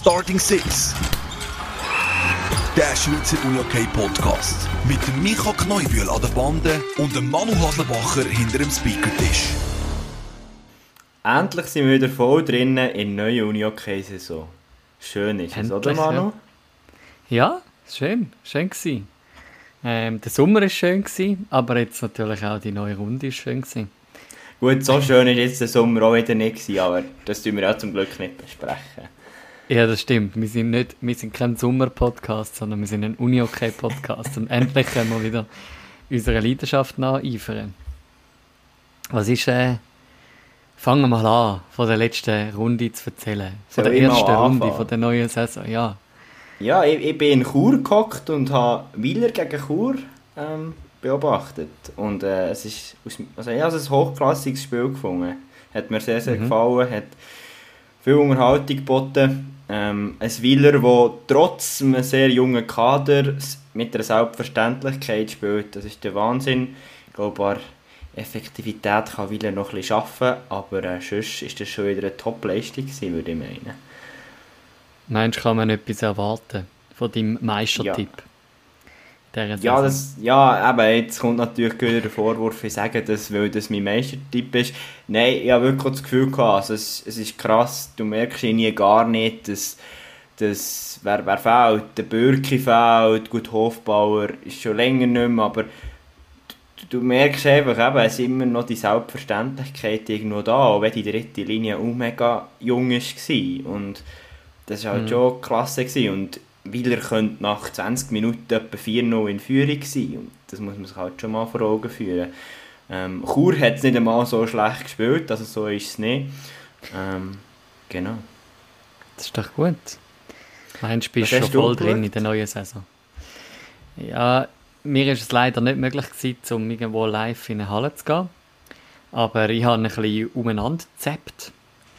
Starting Six. Der Schweizer UniOK Podcast. Mit dem Micha Kneubühl an der Bande und dem Manu Haslebacher hinter dem Speakertisch. Endlich sind wir wieder voll drinnen in der neuen UniOK-Saison. Schön ist es, oder Endlich, Manu? Ja, schön, schön gsi. Ähm, der Sommer ist schön gsi, aber jetzt natürlich auch die neue Runde ist schön gsi. Gut, so schön ist jetzt der Sommer auch wieder nicht gewesen, aber das tun wir ja zum Glück nicht besprechen. Ja, das stimmt. Wir sind nicht, wir sind kein Sommer-Podcast, sondern wir sind ein Uni-OK-Podcast und endlich können wir wieder unserer Leidenschaft nacheifern. Was ist, äh, fangen wir mal an, von der letzten Runde zu erzählen. Von Soll der ersten Runde, von der neuen Saison, ja. Ja, ich, ich bin in Chur gehockt und habe Wieler gegen Chur ähm, beobachtet. Und äh, es ist, aus, also ich habe es ein hochklassiges Spiel gefunden. Hat mir sehr, sehr gefallen, hat viel Unterhaltung geboten. Ähm, ein Wieler, der trotz einem sehr jungen Kader mit einer Selbstverständlichkeit spielt, das ist der Wahnsinn. Ich glaube, an Effektivität kann Wieler noch ein bisschen arbeiten, aber äh, sonst ist das schon wieder eine Top-Leistung würde ich meinen. Meinst du, kann man etwas erwarten von deinem Meistertipp? Dieser Ja, das, ja, eben, jetzt kommt natürlich wieder der Vorwurf, ich sage das, weil das mein Meistertipp ist. Nein, ich habe wirklich das Gefühl gehabt, also es, es ist krass, du merkst irgendwie gar nicht, dass, dass wer, wer fehlt, der Bürki fehlt, gut, Hofbauer ist schon länger nicht mehr, aber du, du merkst einfach, eben, es ist immer noch die Selbstverständlichkeit irgendwo da, auch wenn die dritte Linie auch mega jung war. Und das war halt Mhm. schon klasse. Gewesen. Und Wieler könnte nach 20 Minuten etwa 4-0 in Führung sein. Und das muss man sich halt schon mal vor Augen führen. Ähm, Chur hat es nicht einmal so schlecht gespielt, also so ist es nicht. Ähm, genau. Das ist doch gut. Meinst du, bist schon voll drin in der neuen Saison? Ja, mir ist es leider nicht möglich gewesen, um irgendwo live in eine Halle zu gehen. Aber ich habe ein bisschen umeinander gezappt.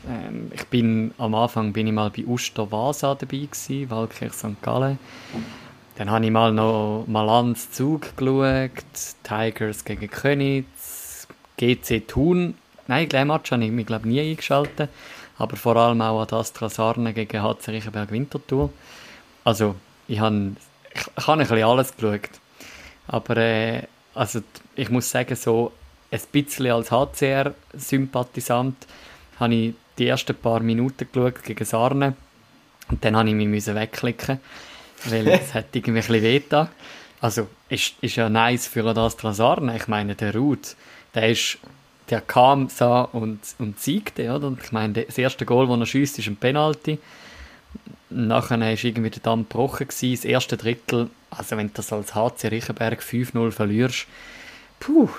Ähm, ich bin, am Anfang bin ich mal bei Uster Vasa dabei gewesen, Waldkirch St. Gallen. Dann habe ich mal noch Malans Zug geschaut, Tigers gegen Königs, GC Thun. Nein, Glematch habe ich mich glaube nie eingeschaltet. Aber vor allem auch an Astra Sarne gegen HC Riechenberg Winterthur. Also, ich habe, ich, ich habe ein bisschen alles geschaut. Aber äh, also, ich muss sagen, so ein bisschen als HCR-Sympathisant habe ich die ersten paar Minuten geschaut gegen Sarne. Und dann habe ich mich wegklicken, weil es hat irgendwie ein bisschen wehgetan. Also, ist, ist ja nice für ein Astra Sarne. Ich meine, der Ruth, der ist, der kam, sah und, und siegte, oder? Und ich meine, das erste Goal, das er schießt, ist ein Penalty. Nachher war irgendwie der Damm gebrochen. Gewesen. Das erste Drittel, also wenn du das als HC Riechenberg 5-0 verlierst, puh,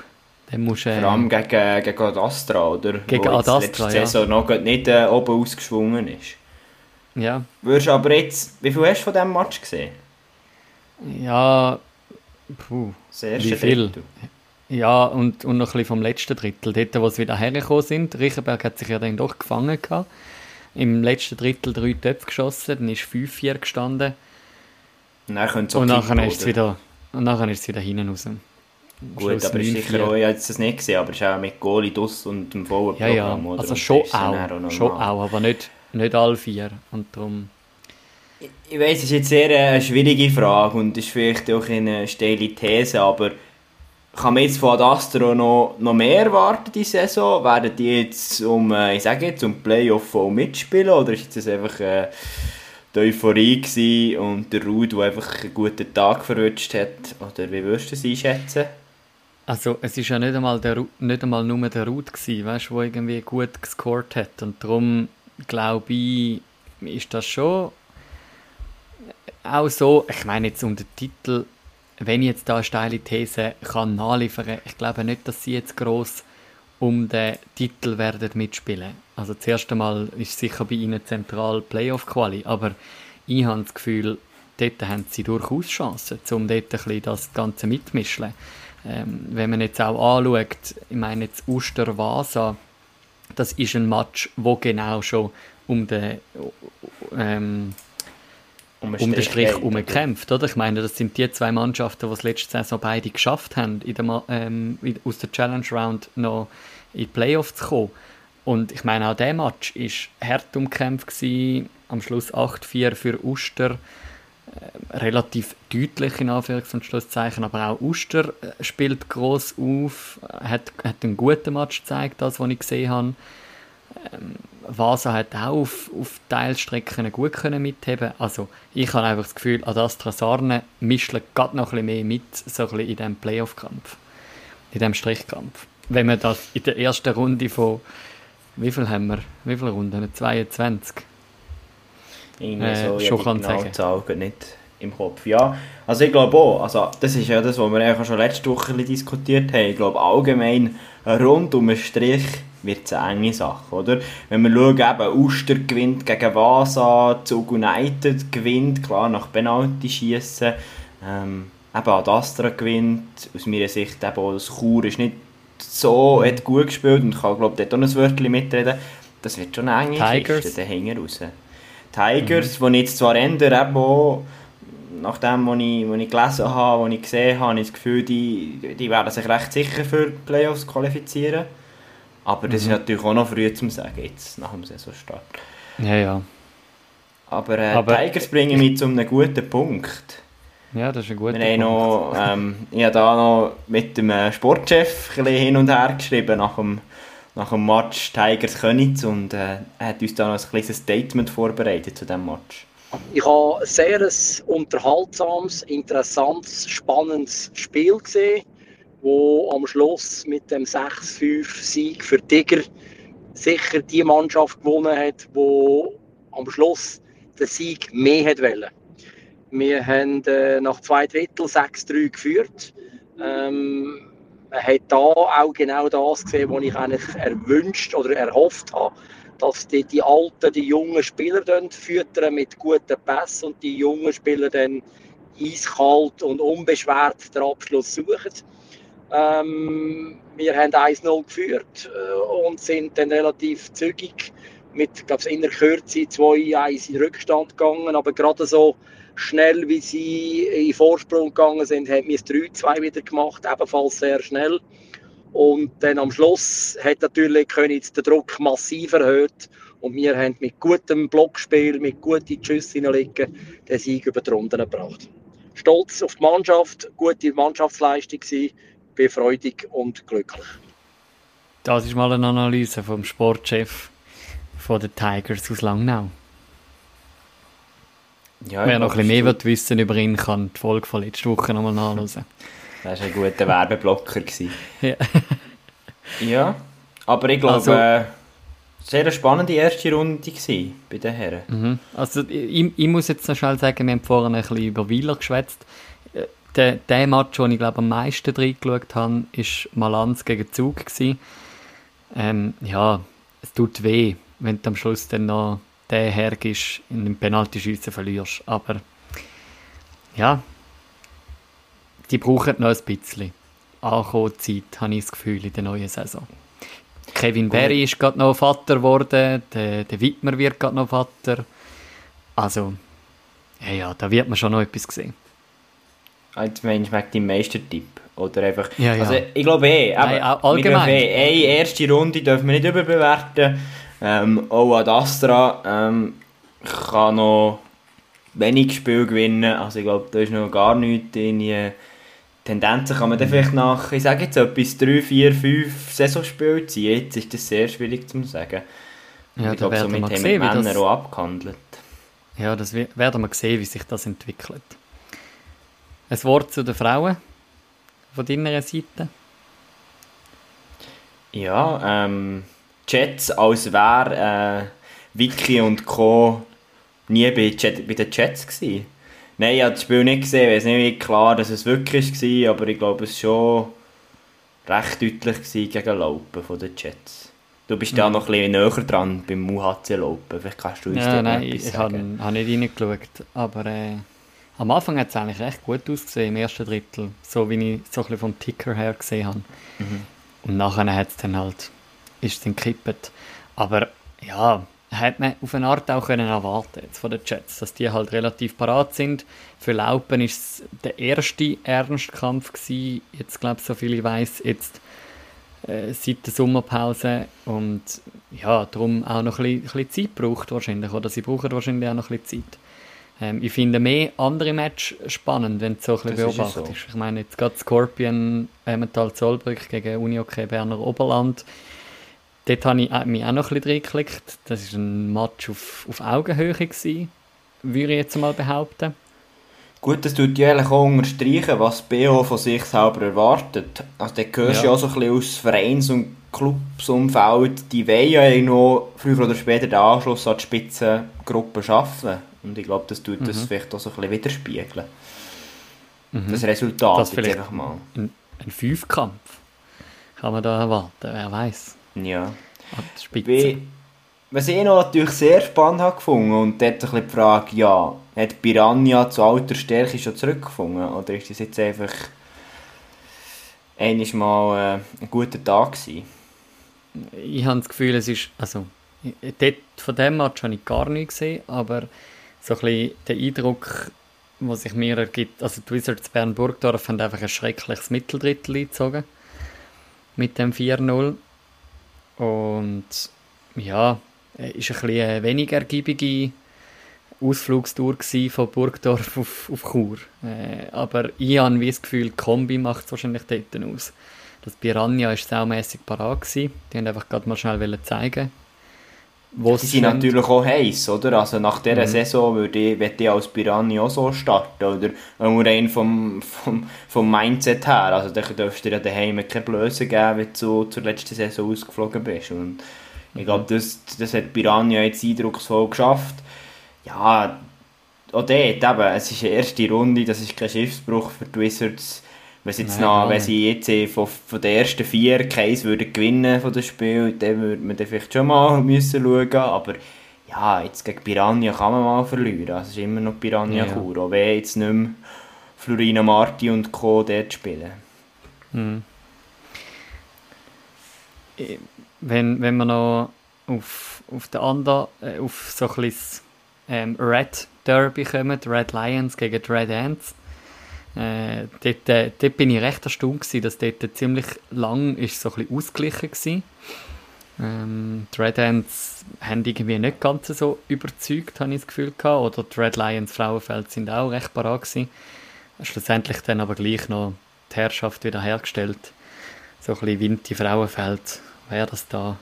dann musst. Äh, Vor allem gegen, gegen Ad Astra, oder? Gegen Wo jetzt Ad letzte ja. Saison noch nicht äh, oben ausgeschwungen ist. ja, Würdest aber jetzt, wie viel hast du von diesem Match gesehen? ja, puh. Erste Wie viel? Drittel. Ja, und, und noch ein bisschen vom letzten Drittel, dort, wo sie wieder hergekommen sind. Riechenberg hat sich ja dann doch gefangen gehabt. Im letzten Drittel drei Töpfe geschossen, dann ist 5-4 gestanden. Und dann und nachher ist es oder? wieder, und nachher ist es wieder hinten raus. Gut, aber ist 9-4. sicher auch, ich habe das nicht gesehen, aber es ist auch mit Goalie Duss und dem vollen Ja, ja, Programm, oder? also schon auch auch, schon auch, aber nicht, nicht alle vier. Und darum, Ich weiss, es ist jetzt sehr äh, eine schwierige Frage und ist vielleicht auch eine steile These, aber kann man jetzt von Ad Astra noch, noch mehr erwarten diese Saison? Werden die jetzt um, äh, ich sage jetzt, um Playoff voll mitspielen oder ist das einfach äh, die Euphorie und der Ruud, der einfach einen guten Tag verrutscht hat? Oder wie würdest du das einschätzen? Also es ist ja nicht einmal, der, nicht einmal nur der Ruth gewesen, weißt, der irgendwie gut gescored hat. Und darum glaube ich, ist das schon auch so, ich meine jetzt um den Titel, wenn ich jetzt da eine steile These kann nachliefern, ich glaube nicht, dass sie jetzt groß um den Titel werden mitspielen. Also das erste Mal ist sicher bei ihnen zentral Playoff-Quali, aber ich habe das Gefühl, dort haben sie durchaus Chancen, um dort ein bisschen das Ganze mitmischen. Ähm, wenn man jetzt auch anschaut, ich meine jetzt Uster-Vasa, das ist ein Match, wo genau schon um den ähm, Um, um den Strich herum kämpft, oder? Ich meine, das sind die zwei Mannschaften, die es letzte Saison beide geschafft haben, in der, ähm, in- aus der Challenge Round noch in die Playoffs zu kommen. Und ich meine, auch der Match war hart umkämpft. Am Schluss 8-4 für Uster. Relativ deutlich in Anführungs- und Schlusszeichen, aber auch Uster äh, spielt groß auf, hat, hat einen guten Match gezeigt, das, was ich gesehen habe. Ähm, Vasa hat auch auf, auf Teilstrecken gut können mitheben Also ich habe einfach das Gefühl, an Astra Sarne mischt gerade noch ein mehr mit, so ein in diesem Playoff-Kampf, in diesem Strichkampf. Wenn man das in der ersten Runde von, wie viel haben wir, wie viele Runden? 22? Irgendwie äh, so, schon ja, kann genau sagen. nicht im Kopf. Ja, also ich glaube auch, also das ist ja das, was wir schon letzte Woche diskutiert haben. Ich glaube allgemein rund um den Strich wird es eine enge Sache, oder? Wenn wir schauen, eben Uster gewinnt gegen Vasa, Zug United gewinnt, klar nach Penalty schießen, ähm, eben Adastra gewinnt, aus meiner Sicht eben auch das Chur ist nicht so hat gut gespielt und kann glaube dort auch ein Wörtchen mitreden, das wird schon eine enge Tigers. Kiste, der Hänger raus. Tigers, mhm. die jetzt zwar ändern, eben auch, nach dem, was ich, was ich gelesen habe, was ich gesehen habe, habe ich das Gefühl, die, die werden sich recht sicher für die Playoffs qualifizieren. Aber das mhm. ist natürlich auch noch früh zu sagen, jetzt nach dem Saisonstart. Ja, ja. Aber, äh, Aber Tigers bringen mich zu einem guten Punkt. Ja, das ist ein guter Wir Punkt. Noch, ähm, ich habe da noch mit dem äh, Sportchef ein hin und her geschrieben nach dem, nach dem Match Tigers Könitz und äh, hat uns da noch ein kleines Statement vorbereitet zu diesem Match. Ich habe ein sehr unterhaltsames, interessantes, spannendes Spiel gesehen wo am Schluss mit dem 6-5-Sieg für Tiger sicher die Mannschaft gewonnen hat, wo am Schluss den Sieg mehr hat wollen. Wir haben äh, nach zwei Drittel 6-3 geführt. Ähm, man hat da auch genau das gesehen, was ich eigentlich erwünscht oder erhofft habe, dass die, die alten, die jungen Spieler dann füttern mit guten Pässen und die jungen Spieler dann eiskalt und unbeschwert den Abschluss suchen. Ähm, wir haben 1-0 geführt äh, und sind dann relativ zügig mit, glaube in der Kürze 2-1 in Rückstand gegangen, aber gerade so schnell, wie sie in Vorsprung gegangen sind, haben wir es 3-2 wieder gemacht, ebenfalls sehr schnell. Und dann am Schluss hat natürlich Königs den Druck massiv erhöht und wir haben mit gutem Blockspiel, mit guten Schüssen hineinlegen, den Sieg über die Runden gebracht. Stolz auf die Mannschaft, gute Mannschaftsleistung gewesen bin freudig und glücklich. Das ist mal eine Analyse vom Sportchef von den Tigers aus Langnau. Ja, Wer noch ein bisschen mehr wissen über ihn, kann die Folge von letzter Woche nochmal nachlesen. Das war ein guter Werbeblocker. ja. ja, aber ich glaube, also, äh, sehr eine spannende erste Runde bei den Herren. Mhm. Also ich, ich, muss jetzt noch schnell sagen, wir haben vorhin ein bisschen über Wieler geschwätzt der, der Match, den ich glaube am meisten reingeschaut habe, war Malanz gegen Zug. Ähm, ja, es tut weh, wenn du am Schluss dann noch den hergibst, in den Penaltyschießen verlierst. Aber ja, die brauchen noch ein bisschen Ankommen-Zeit, habe ich das Gefühl, in der neuen Saison. Kevin Berry ist gerade noch Vater geworden, der, der Wittmer wird gerade noch Vater. Also, ja, ja, da wird man schon noch etwas sehen. Jetzt meinst du wegen deinem Meistertipp? Oder einfach... Ja, ja. Also ich glaube eh, Nein, allgemein. Eh, eine erste Runde dürfen wir nicht überbewerten. Ähm, auch Ad Astra ähm, kann noch wenig Spiel gewinnen. Also ich glaube, da ist noch gar nichts in die Tendenzen kann man dann vielleicht nach, ich sage jetzt etwas, 3, 4, 5 Saisonspiele ziehen. Jetzt ist das sehr schwierig zu sagen. Ja, ich glaube, somit haben wir Männer das... auch abgehandelt. Ja, das werden wir sehen, wie sich das entwickelt. Ein Wort zu den Frauen von deiner Seite? Ja, ähm, Jets, als wäre äh, Vicky und Co. nie bei, Jet, bei den Jets gewesen. Nein, ich habe das Spiel nicht gesehen, ich weiß nicht klar, dass es wirklich war, aber ich glaube, es war schon recht deutlich gegen Laupen von den Jets. Du bist ja mhm. noch ein bisschen näher dran beim UHC Laupen, vielleicht kannst du uns ja, nein, ich habe nicht reingeschaut, aber... Äh am Anfang hat es eigentlich recht gut ausgesehen, im ersten Drittel, so wie ich so ein bisschen vom Ticker her gesehen habe. Mhm. Und nachher hat es dann halt, ist es dann gekippt. Aber ja, hat man auf eine Art auch können erwarten jetzt von den Jets, dass die halt relativ parat sind. Für Laupen ist es der erste Ernstkampf gewesen, jetzt glaube ich, so viel ich weiß, jetzt äh, seit der Sommerpause und ja, darum auch noch ein bisschen, ein bisschen Zeit braucht wahrscheinlich, oder sie brauchen wahrscheinlich auch noch ein bisschen Zeit. Ähm, ich finde mehr andere Matches spannend, wenn du so ein bisschen beobachtest. So. Ich meine, jetzt gerade Scorpion Emmental Zollbrück gegen Unihockey Berner Oberland. Dort habe ich mich auch noch ein bisschen reingeklickt. Das war ein Match auf, auf Augenhöhe, gewesen, würde ich jetzt mal behaupten. Gut, das tut ja eigentlich auch unterstreichen, was BO von sich selber erwartet. Also, da gehörst ja. ja auch so ein bisschen aus Vereins- und Clubsumfeld. Die wollen ja noch früher oder später den Anschluss an die Spitzengruppe schaffen. Und ich glaube, das tut mhm. das vielleicht auch so ein bisschen widerspiegeln. Mhm. Das Resultat das jetzt einfach mal. Ein, ein Fünfkampf kann man da erwarten, wer weiß. Ja. Spitze. Was ich noch natürlich sehr spannend habe gefunden und dort ein bisschen die Frage, ja, hat Piranha zu alter Stärke schon zurückgefunden oder ist das jetzt einfach einmal mal äh, ein guter Tag gewesen? Ich habe das Gefühl, es ist, also dort, von dem Match habe ich gar nichts gesehen, aber so ein bisschen der Eindruck, der sich mir ergibt, also die Wizards Bern-Burgdorf haben einfach ein schreckliches Mitteldrittel eingezogen mit dem 4-0 und ja, ist ein bisschen eine weniger ergiebige Ausflugstour von Burgdorf auf, auf Chur. Äh, aber ich habe das Gefühl, die Kombi macht es wahrscheinlich dort aus. Das Piranha war saumässig parat. Gewesen. Die wollten einfach gerade mal schnell zeigen, Die sind natürlich auch heiß, oder? Also nach dieser mhm. Saison würde ich, würde ich als Piranha auch so starten, oder? Nur rein vom, vom, vom Mindset her. Also da darfst du dir ja daheim keine Blöße geben, wenn du zur letzten Saison ausgeflogen bist. Und ich glaube, das, das hat Piranha jetzt eindrucksvoll geschafft. Ja, auch dort eben, es ist die erste Runde, das ist kein Schiffsbruch für die Wizards wenn sie jetzt noch, wenn sie jetzt eh von, von den ersten vier Case würden gewinnen von dem Spiel, dann würde man dann vielleicht schon mal müssen schauen, aber ja, jetzt gegen Piranha kann man mal verlieren. Also es ist immer noch Piranha ja, Chur, auch wenn jetzt nicht mehr Florina Marti und Co. dort spielen. Hm. Wenn, wenn wir noch auf, auf den anderen, äh, auf so ein bisschen ähm, Red Derby kommen, Red Lions gegen die Red Ants, äh, dort, äh, dort bin ich recht erstaunt gewesen, dass dort ziemlich lang ist so ein bisschen ausgeglichen war. Ähm, die Red Ants haben irgendwie nicht ganz so überzeugt, habe ich das Gefühl gehabt. Oder die Red Lions Frauenfeld sind auch recht parat gewesen. Schlussendlich dann aber gleich noch die Herrschaft wieder hergestellt. So ein bisschen Winti Frauenfeld, wer das da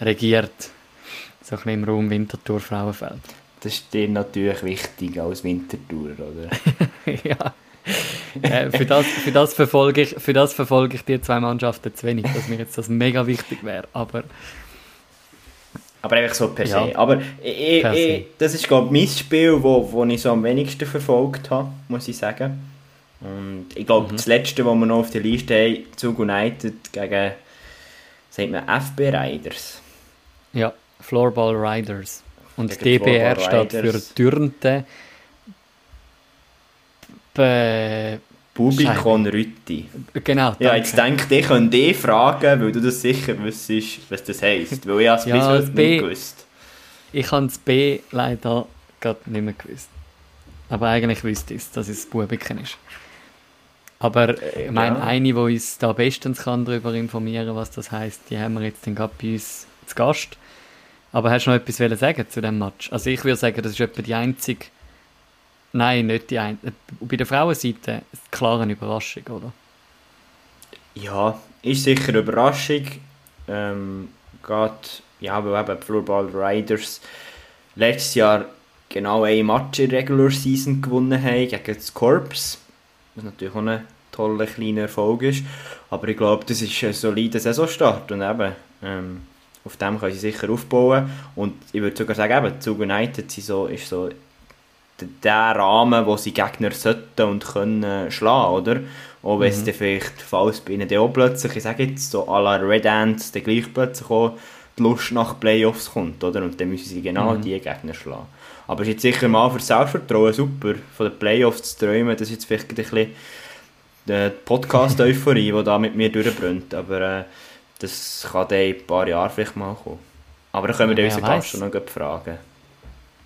regiert. So ein bisschen im Raum Winterthur Frauenfeld. Das ist dir natürlich wichtig als Wintertour, oder? ja. äh, für, das, für, das verfolge ich, für das verfolge ich die zwei Mannschaften zu wenig, dass mir jetzt das mega wichtig wäre. Aber, aber einfach so per se. Ja, aber ich, per ich, das ist glaube mein Spiel, wo, wo ich so am wenigsten verfolgt habe, muss ich sagen. Und ich glaube, mhm. das letzte, was wir noch auf der Liste haben, Zug United gegen, sagt man, FB Riders. Ja, Floorball Riders. Und gegen DBR steht für Dürnte äh, Bubikon Rütti. Genau. Danke. Ja, jetzt denke ich, könnte dich fragen, weil du das sicher wüsstest, was das heisst. Weil ich es ja, bis heute nicht gewusst. Ich habe das B leider gerade nicht mehr gewusst. Aber eigentlich wüsste ich es, dass es Bubiken ist. Aber äh, ich meine, ja. eine, die uns da bestens kann darüber informieren kann, was das heisst, die haben wir jetzt dann gerade bei uns zu Gast. Aber hast du noch etwas sagen zu dem Match? Also ich würde sagen, das ist etwa die einzige Nein, nicht die eine. Bei der Frauenseite ist klar eine Überraschung, oder? Ja, ist sicher eine Überraschung. Ähm, geht, ja, weil eben Floorball Riders letztes Jahr genau ein Match in Regular Season gewonnen haben gegen das Corps. Was natürlich auch ein toller kleiner Erfolg ist. Aber ich glaube, das ist ein solider Saisonstart und eben, ähm, auf dem können sie sicher aufbauen. Und ich würde sogar sagen, eben, Zug United so, ist so der Rahmen, wo sie Gegner sollten und können schlagen, oder? Auch wenn es mhm. dann vielleicht, falls bei ihnen auch plötzlich, ich sage jetzt so à la Red Ants, dann gleich plötzlich auch die Lust nach Playoffs kommt, oder? Und dann müssen sie genau mhm. die Gegner schlagen. Aber es ist jetzt sicher mal für Selbstvertrauen super, von den Playoffs zu träumen. Das ist jetzt vielleicht ein bisschen die Podcast-Euphorie, die da mit mir durchbrennt. Aber äh, das kann dann in ein paar Jahren vielleicht mal kommen. Aber dann können wir ja, unsere Gast noch fragen.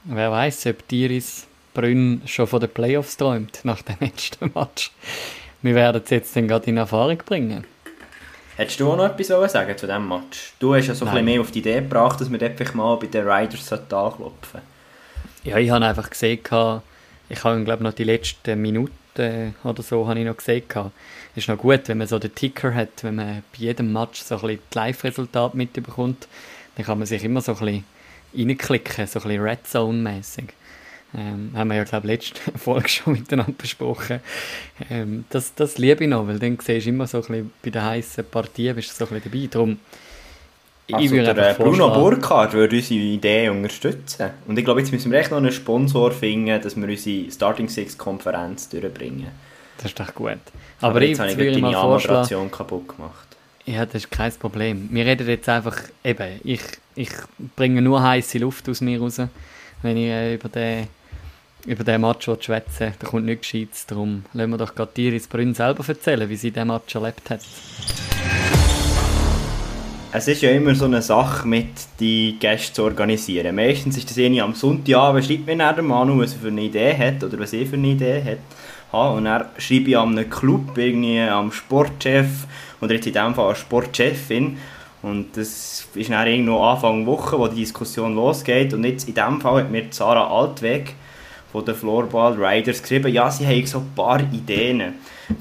Wer weiß, ob Tiris Brünn schon von den Playoffs träumt nach dem letzten Match. Wir werden es jetzt dann gerade in Erfahrung bringen. Hättest du auch noch etwas sagen zu diesem Match? Du hast ja so ein bisschen mehr auf die Idee gebracht, dass wir dort vielleicht mal bei den Riders anklopfen Ja, ich habe einfach gesehen, ich habe glaube noch die letzten Minuten oder so habe ich noch gesehen. Es ist noch gut, wenn man so den Ticker hat, wenn man bei jedem Match so ein bisschen die Live-Resultate mitbekommt, dann kann man sich immer so ein bisschen reinklicken, so ein bisschen Red Zone-mäßig. Ähm, haben wir ja, glaube ich, letzte Folge schon miteinander besprochen. Ähm, das, das liebe ich noch, weil dann siehst du immer so ein bisschen bei den heißen Partien bist du so ein bisschen dabei. Darum, also ich würde der Bruno Burkhardt würde unsere Idee unterstützen. Und ich glaube, jetzt müssen wir echt noch einen Sponsor finden, dass wir unsere Starting Six Konferenz durchbringen. Das ist doch gut. Aber, Aber jetzt, jetzt habe ich deine Moderation kaputt gemacht. Ja, das ist kein Problem. Wir reden jetzt einfach, eben, ich, ich bringe nur heiße Luft aus mir raus, wenn ich äh, über den über den Match schwätzen da kommt nichts Gescheites. Darum lassen wir doch gerade Iris Brünn selber erzählen, wie sie diesen Match erlebt hat. Es ist ja immer so eine Sache, mit die Gäste zu organisieren. Meistens ist das irgendwie am Sonntagabend, schreibt mir der Manu, was er für eine Idee hat oder was er für eine Idee hat. und dann schreibe ich an einem Club, irgendwie am Sportchef oder jetzt in diesem Fall an Sportchefin. Und das ist dann irgendwo Anfang Woche, wo die Diskussion losgeht. Und jetzt in diesem Fall hat mir Sarah Altweg von den Floorball Riders geschrieben, ja, sie haben so ein paar Ideen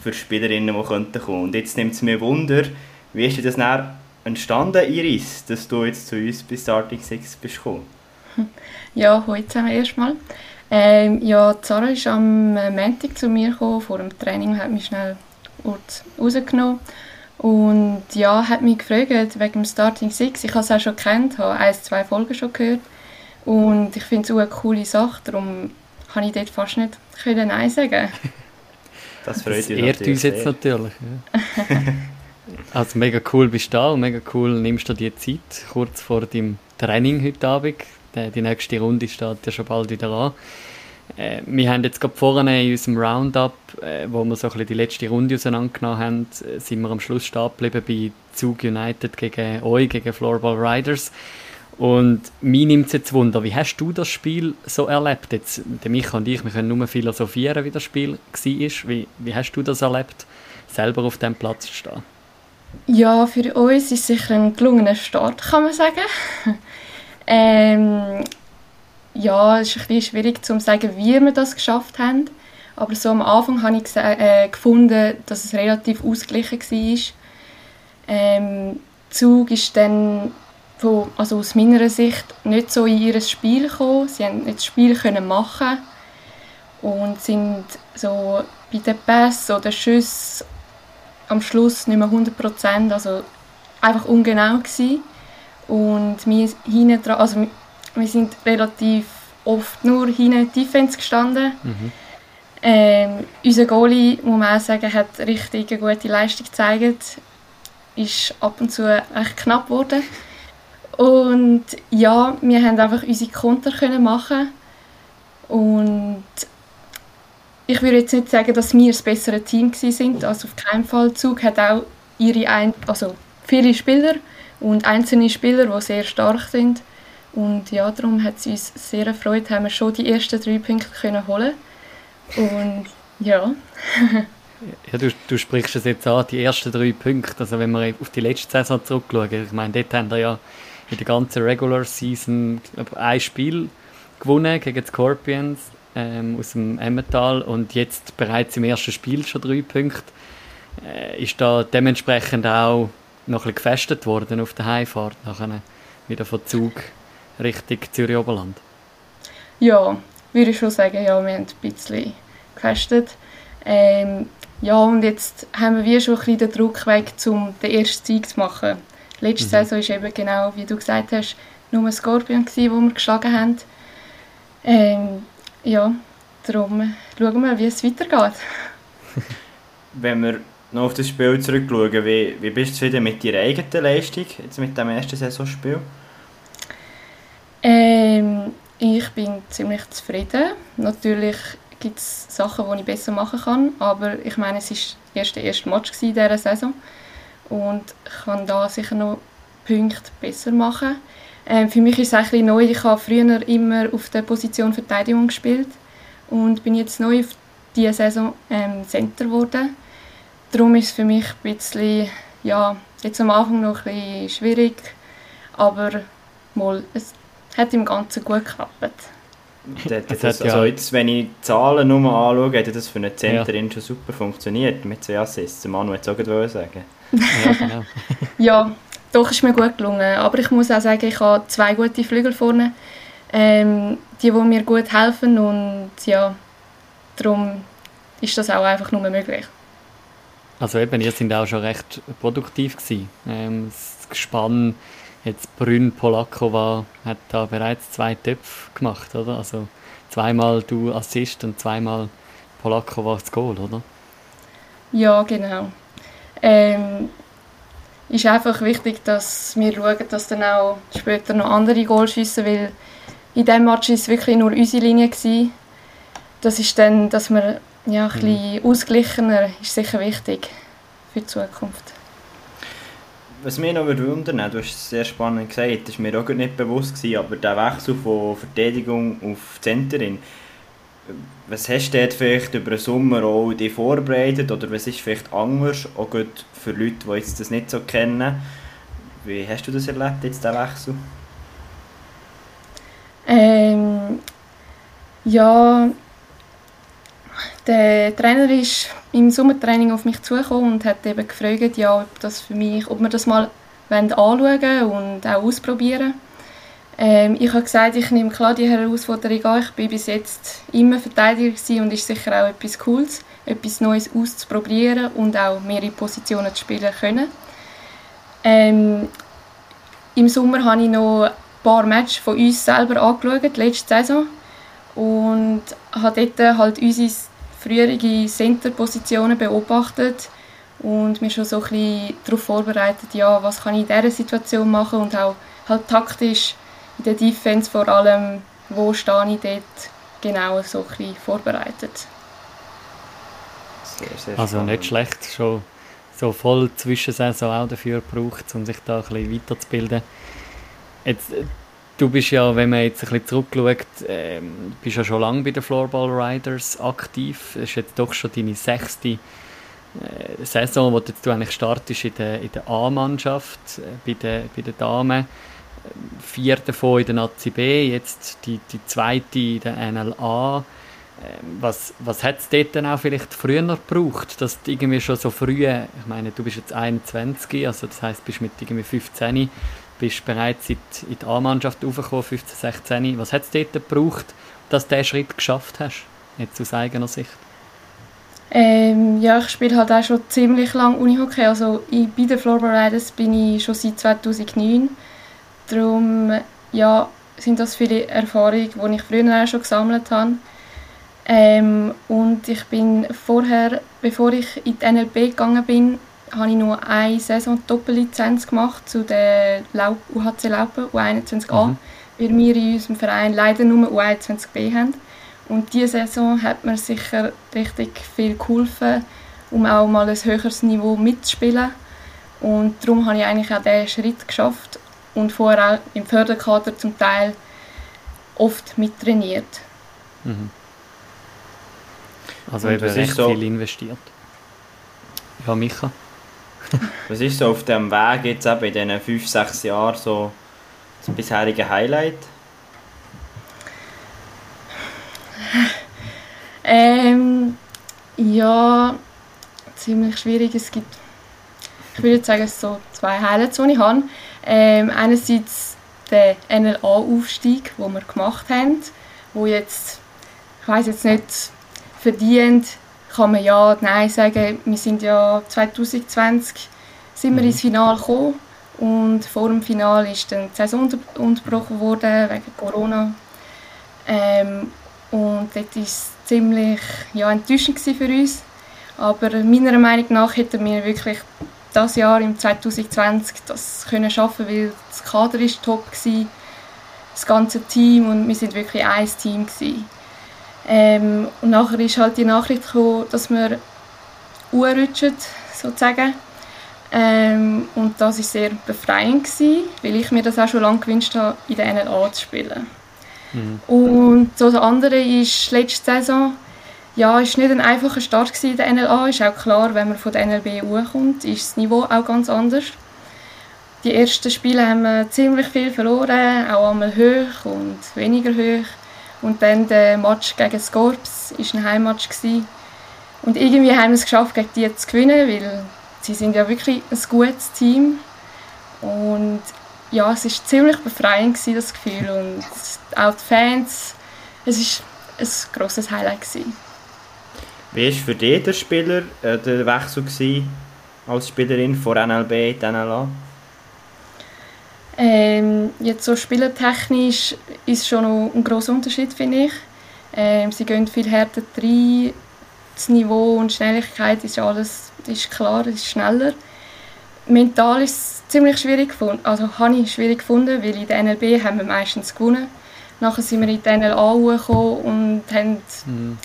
für Spielerinnen, die könnten kommen. Und jetzt nimmt es mir Wunder, wie ist das dann entstanden, Iris, dass du jetzt zu uns bei Starting Six bist gekommen? Ja, heute zusammen erstmal. Ähm, ja, Zara ist am Montag zu mir gekommen, vor dem Training, hat mich schnell rausgenommen. Und ja, hat mich gefragt wegen dem Starting Six. Ich habe es auch schon kennt, habe ein, zwei Folgen schon gehört. Und ich finde es auch eine coole Sache, darum kann ich dort fast nicht können Nein sagen. Das freut das ehrt uns jetzt natürlich. Ja. also mega cool bist du da und mega cool nimmst du dir Zeit, kurz vor dem Training heute Abend. Die nächste Runde steht ja schon bald wieder an. Äh, wir haben jetzt gerade vorne in unserem Roundup, äh, wo wir so ein bisschen die letzte Runde auseinandergenommen haben, äh, sind wir am Schluss stehen geblieben bei Zug United gegen euch, gegen Floorball Riders. Und mich nimmt es jetzt Wunder, wie hast du das Spiel so erlebt? Jetzt, Micha und ich, wir können nur philosophieren, wie das Spiel war. Wie, wie hast du das erlebt, selber auf diesem Platz zu stehen? Ja, für uns ist es sicher ein gelungener Start, kann man sagen. ähm, ja, es ist ein bisschen schwierig zu sagen, wie wir das geschafft haben. Aber so am Anfang habe ich äh, gefunden, dass es relativ ausgeglichen war. Ähm, Zug ist dann von, also aus meiner Sicht nicht so in ihr Spiel gekommen. Sie haben nicht das Spiel können machen und sind so bei den Pässen oder Schüssen am Schluss nicht mehr 100 Prozent, also einfach ungenau gewesen. Und wir hinten dran, also wir sind relativ oft nur hinten Defense gestanden. Mhm. Ähm, unser Goalie, muss man auch sagen, hat richtig eine gute Leistung gezeigt. Ist ab und zu echt knapp geworden. Und ja, wir haben einfach unsere Konter können machen und ich würde jetzt nicht sagen, dass wir das bessere Team sind. Also auf keinen Fall. Zug hat auch ihre ein also viele Spieler und einzelne Spieler, die sehr stark sind. Und ja, darum hat es uns sehr erfreut, haben wir schon die ersten drei Punkte können holen. Und ja. ja du, du sprichst es jetzt an, die ersten drei Punkte. Also wenn wir auf die letzte Saison zurückschauen, ich meine, dort haben wir ja in der ganzen Regular Season glaub, ein Spiel gewonnen gegen Scorpions ähm, aus dem Emmental und jetzt bereits im ersten Spiel schon drei Punkte. Äh, ist da dementsprechend auch noch ein gefestet worden auf der Heimfahrt, nachher wieder von Zug Richtung Zürich Oberland? Ja, würde ich schon sagen, ja, wir haben ein bisschen gefestet. Ähm, ja, und jetzt haben wir schon ein bisschen den Druck weg, um den ersten Sieg zu machen. Letzte mhm. Saison war eben genau, wie du gesagt hast, nur ein Scorpion, gewesen, wo wir geschlagen haben. Ähm, ja, darum schauen wir, wie es weitergeht. Wenn wir noch auf das Spiel zurückschauen, wie, wie bist du zufrieden mit deiner eigenen Leistung, jetzt mit dem ersten Saisonspiel? Ähm, ich bin ziemlich zufrieden. Natürlich gibt es Sachen, die ich besser machen kann, aber ich meine, es war erst der erste Match in dieser Saison und kann da sicher noch Punkte besser machen. Ähm, für mich ist es ein bisschen neu. Ich habe früher immer auf der Position Verteidigung gespielt und bin jetzt neu auf diese Saison ähm, Center geworden. Darum ist es für mich ein bisschen ja, jetzt am Anfang noch ein bisschen schwierig, aber mal, es hat im Ganzen gut geklappt. Das, das, also jetzt, wenn ich die Zahlen nur anschaue, hat das für eine Zentrerin ja. schon super funktioniert mit zwei Assists. Manu hat es auch sagen. Ja, genau. ja, doch ist mir gut gelungen. Aber ich muss auch sagen, ich habe zwei gute Flügel vorne, ähm, die, die mir gut helfen und ja, darum ist das auch einfach nur möglich. Also eben, ihr seid auch schon recht produktiv gewesen. Ähm, das Gespann Jetzt Brünn Polakova hat da bereits zwei Töpfe gemacht, oder? Also zweimal du Assist und zweimal Polakova das Goal, oder? Ja, genau. Ähm, ist einfach wichtig, dass wir schauen, dass dann auch später noch andere Goal schiessen, weil in diesem Match war es wirklich nur unsere Linie. Gewesen. Das ist dann, dass wir ja, ein bisschen mhm. ausgeglichener ist sicher wichtig für die Zukunft was mich noch wundern du hast es sehr spannend gesagt, das war mir auch nicht bewusst, gewesen, aber der Wechsel von Verteidigung auf Centerin, was hast du dort vielleicht über den Sommer auch die vorbereitet oder was ist vielleicht anders, auch für Leute, die jetzt das nicht so kennen? Wie hast du das erlebt, jetzt den Wechsel? Ähm, ja, der Trainer ist im Sommertraining auf mich zugekommen und hat eben gefragt, ja, ob, das für mich, ob wir das mal anschauen und auch ausprobieren ähm, Ich habe gesagt, ich nehme klar die Herausforderung an. Ich bin bis jetzt immer Verteidiger und ist sicher auch etwas Cooles, etwas Neues auszuprobieren und auch mehrere Positionen zu spielen können. Ähm, Im Sommer habe ich noch ein paar Matches von uns selber angeschaut, letzte Saison und habe dort halt unsere frühere Center-Positionen beobachtet und mich schon so ein bisschen darauf vorbereitet, ja, was kann ich in dieser Situation machen und auch halt taktisch der Defense vor allem, wo stehe ich dort genau so ein bisschen vorbereitet. Sehr, sehr also nicht schlecht, schon so voll Zwischensaison auch dafür gebraucht, um sich da ein bisschen weiterzubilden. Jetzt, Du bist ja, wenn man jetzt ein bisschen zurückschaut, ähm, bist ja schon lange bei den Floorball Riders aktiv. Das ist jetzt doch schon deine sechste äh, Saison, wo du, jetzt eigentlich startest in der, in der A-Mannschaft, äh, bei, den, bei den Damen. Vier davon in der Nazi B, jetzt die, die zweite in der NLA. Ähm, was, was hat es dort dann auch vielleicht früher gebraucht, dass du irgendwie schon so früh, ich meine, du bist jetzt 21, also das heißt, bist mit irgendwie 15 bist bereits in die, die A-Mannschaft aufgekommen, 15, 16. Was hat es dort gebraucht, dass du diesen Schritt geschafft hast, jetzt aus eigener Sicht? Ähm, ja, ich spiele halt auch schon ziemlich lange Unihockey. Also ich, bei den Floorball Riders bin ich schon seit 2009. Darum ja, sind das viele Erfahrungen, die ich früher auch schon gesammelt habe. Ähm, und ich bin vorher, bevor ich in die NLB gegangen bin, habe ich nur eine Saison Doppellizenz gemacht zu der Laub, UHC Laupen U21a, mhm. weil wir in unserem Verein leider nur U21b haben. Und diese Saison hat mir sicher richtig viel geholfen, um auch mal ein höheres Niveau mitzuspielen. Und darum habe ich eigentlich auch diesen Schritt geschafft und vorher auch im Förderkader zum Teil oft mittrainiert. Mhm. Also eben recht so viel investiert. Ja, Micha? Was ist so auf dem Weg jetzt eben in diesen 5, 6 Jahren so das bisherige Highlight? Ähm, ja, ziemlich schwierig. Es gibt, ich würde sagen, es so zwei Highlights, die ich habe. Ähm, einerseits der NLA-Aufstieg, den wir gemacht haben, wo jetzt, ich weiß jetzt nicht, verdient kann man ja oder nein sagen. Wir sind ja 2020 sind wir mhm. ins Finale gekommen und vor dem Finale ist dann die Saison unterbrochen worden wegen Corona. Ähm, und das war ziemlich ja, enttäuschend für uns. Aber meiner Meinung nach hätten wir wirklich das Jahr im 2020 das können schaffen, weil das Kader ist top war, das ganze Team und wir sind wirklich ein Team gewesen. Ähm, und nachher ist halt die Nachricht gekommen, dass wir urrutschen, sozusagen. Ähm, und das war sehr befreiend, gewesen, weil ich mir das auch schon lange gewünscht habe, in der NLA zu spielen. Mhm. Und so das andere ist letzte Saison, ja, es war nicht ein einfacher Start in der NLA. Ist auch klar, wenn man von der NLB hochkommt, ist das Niveau auch ganz anders. die ersten Spiele haben wir ziemlich viel verloren, auch einmal hoch und weniger hoch. Und dann der Match gegen Scorps war ein Heimmatch. Und irgendwie haben wir es geschafft, gegen die zu gewinnen, weil sie sind ja wirklich ein gutes Team. Und ja, es war ziemlich befreiend, das Gefühl. Und auch die Fans, es war ein grosses Highlight. Gewesen. Wie war für dich der Spieler äh, der Wechsel gewesen, als Spielerin von NLB in die NLA? Ähm, jetzt so spielertechnisch ist schon noch ein großer Unterschied, finde ich. Ähm, sie gehen viel härter rein, das Niveau und Schnelligkeit ist alles ist klar, ist schneller. Mental ist es ziemlich schwierig gefunden, also habe ich schwierig gefunden, weil in der NLB haben wir meistens gewonnen. Nachher sind wir in die NLA gekommen und haben mhm.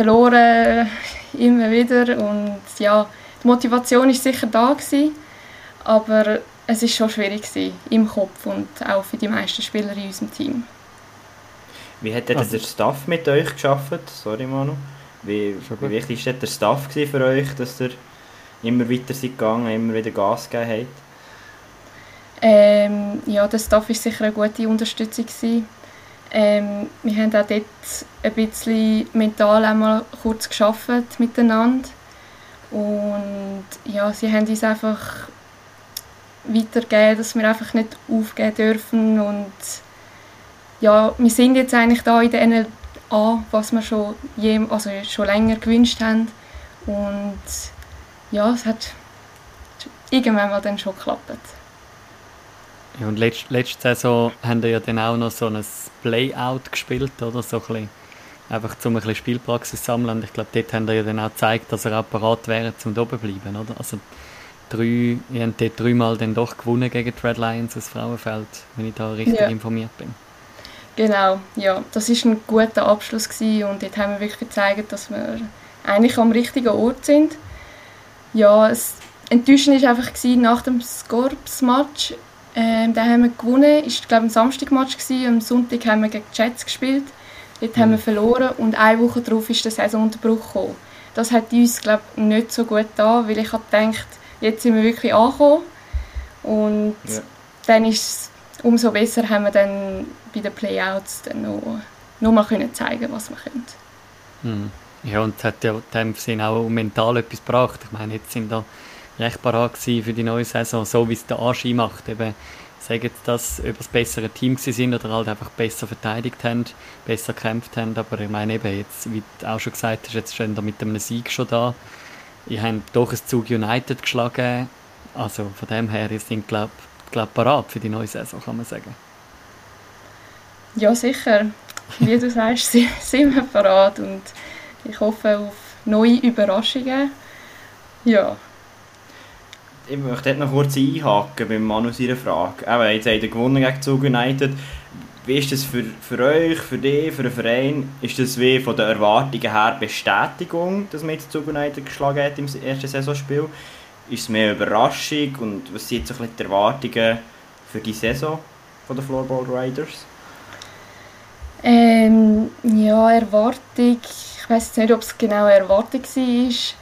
Verloren, immer wieder. Und ja, die Motivation war sicher da gewesen, aber es war schon schwierig gewesen, im Kopf und auch für die meisten Spieler in unserem Team. Wie hat also, der Staff mit euch geschafft? Sorry Manu. Wie, wie wichtig war der Staff für euch, dass ihr immer weiter seid gegangen, immer wieder Gas gegeben habt? Ähm, ja, der Staff war sicher eine gute Unterstützung. Ähm, wir haben auch dort ein bisschen mental einmal kurz geschafft miteinander. Und ja, sie haben uns einfach weitergeben, dass wir einfach nicht aufgeben dürfen und ja, wir sind jetzt eigentlich da in der NLA, was wir schon, je, also schon länger gewünscht haben und ja, es hat irgendwann mal dann schon geklappt. Ja, und letzt, letzte Saison haben wir ja dann auch noch so ein Playout gespielt, oder? So ein bisschen, einfach um ein bisschen Spielpraxis sammeln. Und ich glaube, dort haben wir ja dann auch gezeigt, dass er auch bereit wäre, zum oben bleiben, oder? Also drei, ihr habt dort dreimal dann doch gewonnen gegen die Red Lions aus Frauenfeld, wenn ich da richtig ja. informiert bin. Genau, ja, das war ein guter Abschluss gewesen und dort haben wir wirklich gezeigt, dass wir eigentlich am richtigen Ort sind. Ja, es enttäuschend war einfach gewesen, nach dem Scorps-Match, ähm, da haben wir gewonnen, ist glaube ein Samstagmatch gewesen, am Sonntag haben wir gegen die Jets gespielt, dort mhm. haben wir mhm. verloren und eine Woche darauf ist der Saisonunterbruch gekommen. Das hat uns glaube nicht so gut da, weil ich habe gedacht, jetzt sind wir wirklich angekommen. Und ja. dann ist es umso besser, haben wir dann bei den Playouts dann noch, noch mal können zeigen, was wir können. Hm. Ja, und es hat ja dem Sinne auch mental etwas gebracht. Ich meine, jetzt sind da recht parat für die neue Saison, so wie es der Anschein macht. Eben, sagen dass ob das bessere Team sind oder halt einfach besser verteidigt haben, besser gekämpft haben. Aber ich meine eben, jetzt, wie du auch schon gesagt hast, jetzt stehen wir mit einem Sieg schon da. Ich habe doch ein Zug United geschlagen. Also von dem her, sind glaube glaub, parat für die neue Saison, kann man sagen. Ja, sicher. Wie du sagst, sind wir parat und ich hoffe auf neue Überraschungen. Ja. Ich möchte noch kurz einhaken beim Manu seiner Frage. Eben, jetzt habt ihr gewonnen gegen Zug United wie ist das für, für euch, für dich, für den Verein? Ist das wie von den Erwartungen her Bestätigung, dass man jetzt Zug United geschlagen hat im ersten Saisonspiel? Ist es mehr Überraschung und was sind jetzt die Erwartungen für die Saison von den Floorball Riders? Ähm, ja, Erwartung, ich weiß nicht, ob es genau eine Erwartung war.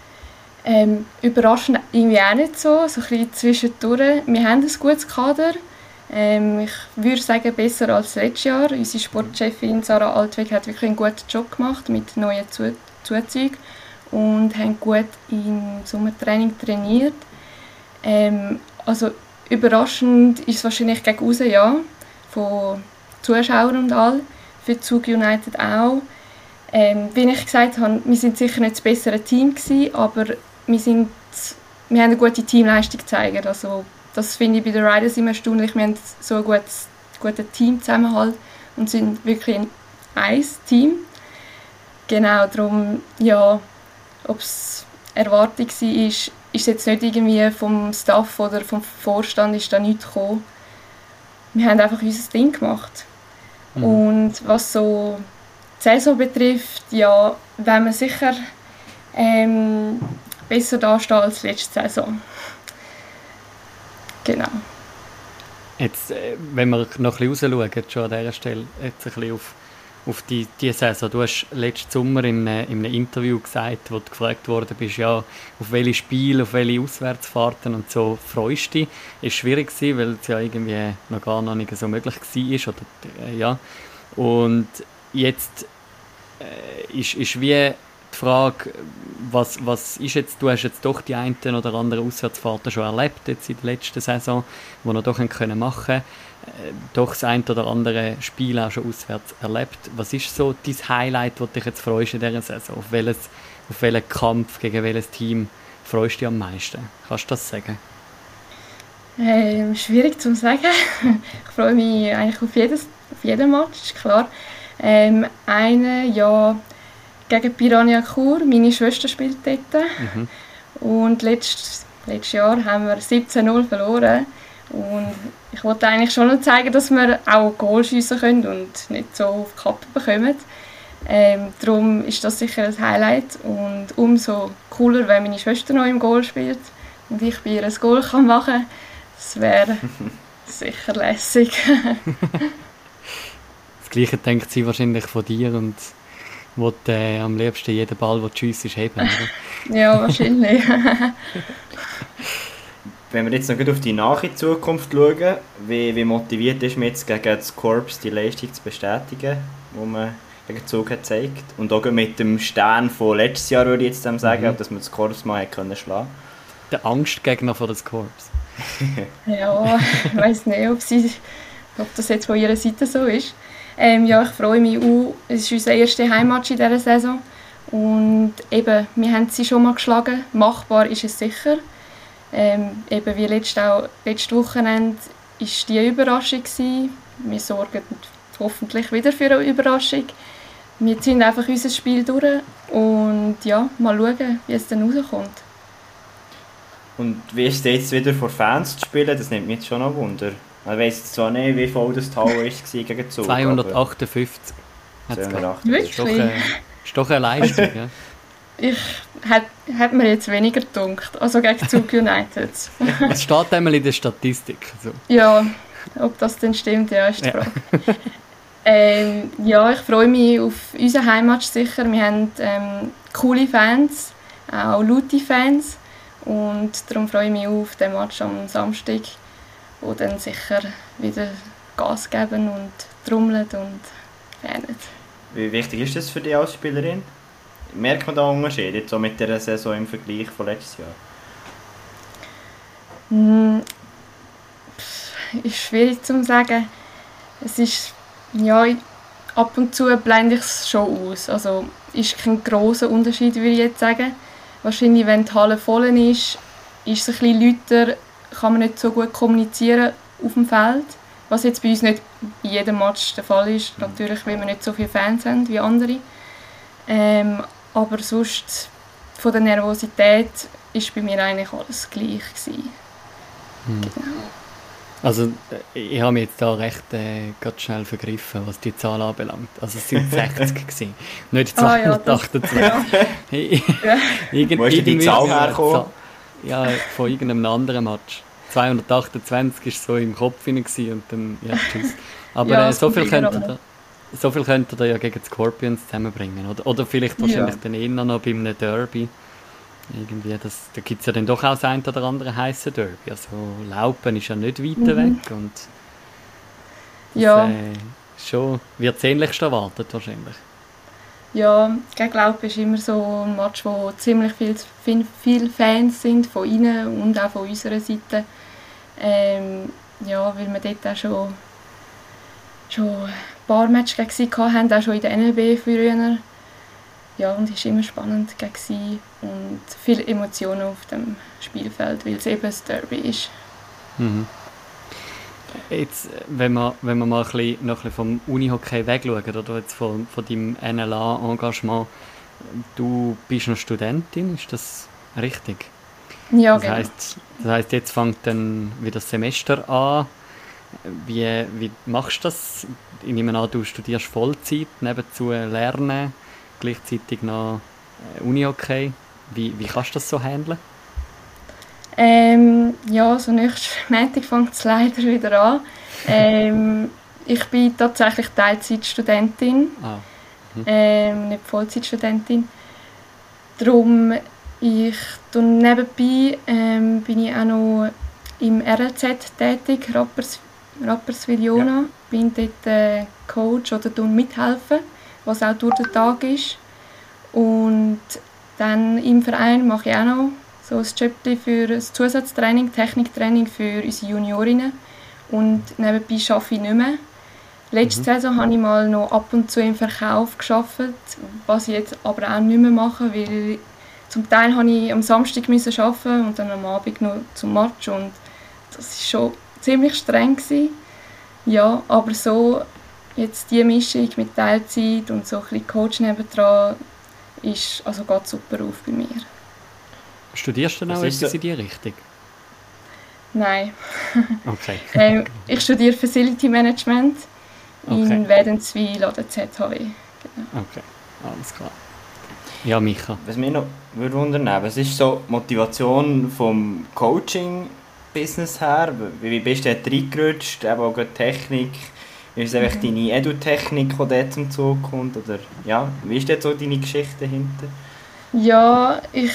Ähm, überraschend irgendwie auch nicht so, so ein bisschen zwischendurch. Wir haben ein gutes Kader, ähm, ich würde sagen, besser als letztes Jahr. Unsere Sportchefin Sarah Altweg hat wirklich einen guten Job gemacht mit neuen Zuzügen und haben gut im Sommertraining trainiert. Ähm, also überraschend ist es wahrscheinlich gegen raus, ja, von Zuschauern und all, für Zug United auch. Ähm, wie ich gesagt habe, wir sind sicher nicht das bessere Team gewesen, aber wir, sind, wir haben eine gute Teamleistung gezeigt. Also das finde ich bei den Riders immer erstaunlich. Wir haben so ein gutes, guten Teamzusammenhalt und sind wirklich ein eins Team. Genau, darum, ja, ob es Erwartung war, ist, ist jetzt nicht irgendwie vom Staff oder vom Vorstand ist da nichts gekommen. Wir haben einfach unser Ding gemacht. Mhm. Und was so die Saison betrifft, ja, wenn wir sicher ähm, besser dastehen als letzte Saison. Genau. Jetzt, äh, wenn wir noch ein bisschen rausschauen, schon an dieser Stelle, jetzt ein bisschen auf, auf die, die Saison. Du hast letzten Sommer in, einem, in einem Interview gesagt, wo du gefragt worden bist, ja, auf welche Spiele, auf welche Auswärtsfahrten und so freust du dich. Ist schwierig gewesen, weil es ja irgendwie noch gar noch nicht so möglich war. Oder, äh, ja. Und jetzt äh, ist, ist wie die Frage, was, was ist jetzt, du hast jetzt doch die einen oder anderen Auswärtsfahrten schon erlebt jetzt in der letzten Saison, die wir doch können machen können. Äh, doch das ein oder andere Spiel auch schon auswärts erlebt. Was ist so dein Highlight, das dich jetzt freust in dieser Saison? Auf, welches, auf welchen Kampf, gegen welches Team freust du dich am meisten? Kannst du das sagen? Ähm, schwierig zu sagen. ich freue mich eigentlich auf, jedes, auf jeden Match, klar. Ähm, eine, ja, gegen Piranha Chur. Meine Schwester spielt dort. Mhm. Und letztes, letztes Jahr haben wir 17-0 verloren. Und ich wollte eigentlich schon noch zeigen, dass wir auch Goal schiessen können und nicht so auf die Kappe bekommen. Ähm, darum ist das sicher ein Highlight und umso cooler, wenn meine Schwester noch im Goal spielt und ich bei ihr ein Goal kann machen kann. Das wäre sicher lässig. das Gleiche denkt sie wahrscheinlich von dir und will äh, am liebsten jeden Ball, der Tschüss ist, heben. Ja, wahrscheinlich. Wenn wir jetzt noch auf die nahe Zukunft schauen, wie, wie motiviert ist man jetzt gegen das Korps die Leistung zu bestätigen, die man gegen Zug hat gezeigt Und auch mit dem Stern von letztes Jahr würde ich jetzt sagen, mhm. dass man das Korps mal hat können schlagen Der Angstgegner von das Korps. ja, ich weiß nicht, ob, sie, ob das jetzt von ihrer Seite so ist. Ähm, ja, ich freue mich auch. Es ist unser erster Heimmatch in dieser Saison. Und eben, wir haben sie schon mal geschlagen. Machbar ist es sicher. Ähm, eben wie letztes, auch, Wochenende war die Überraschung. Gewesen. Wir sorgen hoffentlich wieder für eine Überraschung. Wir ziehen einfach unser Spiel durch und ja, mal schauen, wie es dann rauskommt. Und wie ist es jetzt wieder vor Fans zu spielen? Das nimmt mich jetzt schon noch Wunder. Ich weiss zwar nicht, wie voll das Tower war gegen Zug. 258. 258. Wirklich? Das ist doch, eine Leistung. ja. Ich hätte mir jetzt weniger gedunkt. Also gegen Zug United. Es steht einmal in der Statistik. So. Ja, ob das denn stimmt, ja, ist die Frage. Ja. ähm, ja, ich freue mich auf unseren Heimatmatch sicher. Wir haben ähm, coole Fans, auch laute Fans. Und darum freue ich mich auf den Match am Samstag die dann sicher wieder Gas geben und trommeln und fanen. Wie wichtig ist das für dich als Spielerin? Merkt man da einen Unterschied jetzt so mit der Saison im Vergleich von letztes Jahr? Mm, ist schwierig zu sagen. Es ist, ja, ab und zu blende ich es schon aus. Also ist kein großer Unterschied, würde ich jetzt sagen. Wahrscheinlich, wenn die Halle voll ist, ist es ein bisschen lauter kann man nicht so gut kommunizieren auf dem Feld, was jetzt bei uns nicht in jedem Match der Fall ist, natürlich, weil wir nicht so viele Fans haben wie andere. Ähm, aber sonst von der Nervosität ist bei mir eigentlich alles gleich gewesen. Hm. Genau. Also äh, ich habe mich jetzt da recht äh, ganz schnell vergriffen, was die Zahl anbelangt. Also es sind 60 gewesen, nicht 228. Ah, ja, ja. Irgend, Wo ist die Zahl hergekommen? Ja, von irgendeinem anderen Match. 228 war so im Kopf und dann, ja, tschüss. Aber ja, äh, so, viel könnt ihr, so viel könnt ihr ja gegen die Scorpions zusammenbringen. Oder, oder vielleicht wahrscheinlich ja. dann eher noch bei einem Derby. Irgendwie, das, da gibt es ja dann doch auch das ein oder andere heiße Derby. Also Laupen ist ja nicht weit mhm. weg und das, ja. Äh, schon wird ähnlichst erwartet wahrscheinlich. Ja, gegen Laupen ist immer so ein Match, wo ziemlich viele viel Fans sind von ihnen und auch von unserer Seite. Ähm, ja, weil wir dort auch schon, schon ein paar Matches gegen sie hatten, auch schon in der NLB früher. Ja, und es war immer spannend gegen sie und viele Emotionen auf dem Spielfeld, weil es eben ein Derby ist. Mhm. Jetzt, wenn wir, wenn wir mal ein bisschen, noch ein bisschen vom Unihockey wegschauen, oder jetzt von, von deinem NLA-Engagement, du bist noch Studentin, ist das richtig? Ja, das genau. Heisst, das heisst, jetzt fängt dann wieder das Semester an. Wie, wie machst du das? Ich nehme an, du studierst Vollzeit, nebenzu lernen, gleichzeitig noch äh, Unihockey. Wie, wie kannst du das so handeln? Ähm, ja, so nächsten Montag fängt es leider wieder an. Ähm, ich bin tatsächlich Teilzeitstudentin, Ah, ähm, nicht Vollzeitstudentin. Darum, ich tue nebenbei ähm, bin ich auch noch im RLZ tätig, Rappers, Rapperswil-Jona. Bin dort äh, Coach oder tue mithelfen, was auch durch den Tag ist. Und dann im Verein mache ich auch noch so ein Jobchen für das Zusatztraining, Techniktraining für unsere Juniorinnen. Und nebenbei arbeite ich nicht mehr. Letzte Saison habe ich mal noch ab und zu im Verkauf geschafft, was ich jetzt aber auch nicht mehr mache, weil zum Teil habe ich am Samstag müssen arbeiten und dann am Abend noch zum Match und das ist schon ziemlich streng gewesen. Ja, aber so jetzt die Mischung mit Teilzeit und so ein bisschen Coach nebendran ist also geht super auf bei mir. studierst du dann Was auch ist etwas in die Richtung? Nein, Okay. ähm, ich studiere Facility Management Okay. in Wädenswil an der ZHW. Okay, alles klar. Ja, Micha. Was mich noch würde wundern, was ist so die Motivation vom Coaching-Business her? Wie bist du dort reingerutscht? Eben auch gerade Technik. Ist es einfach deine Edu-Technik, die dort zum Zug kommt? Oder, ja, wie ist dort so deine Geschichte dahinter? Ja, ich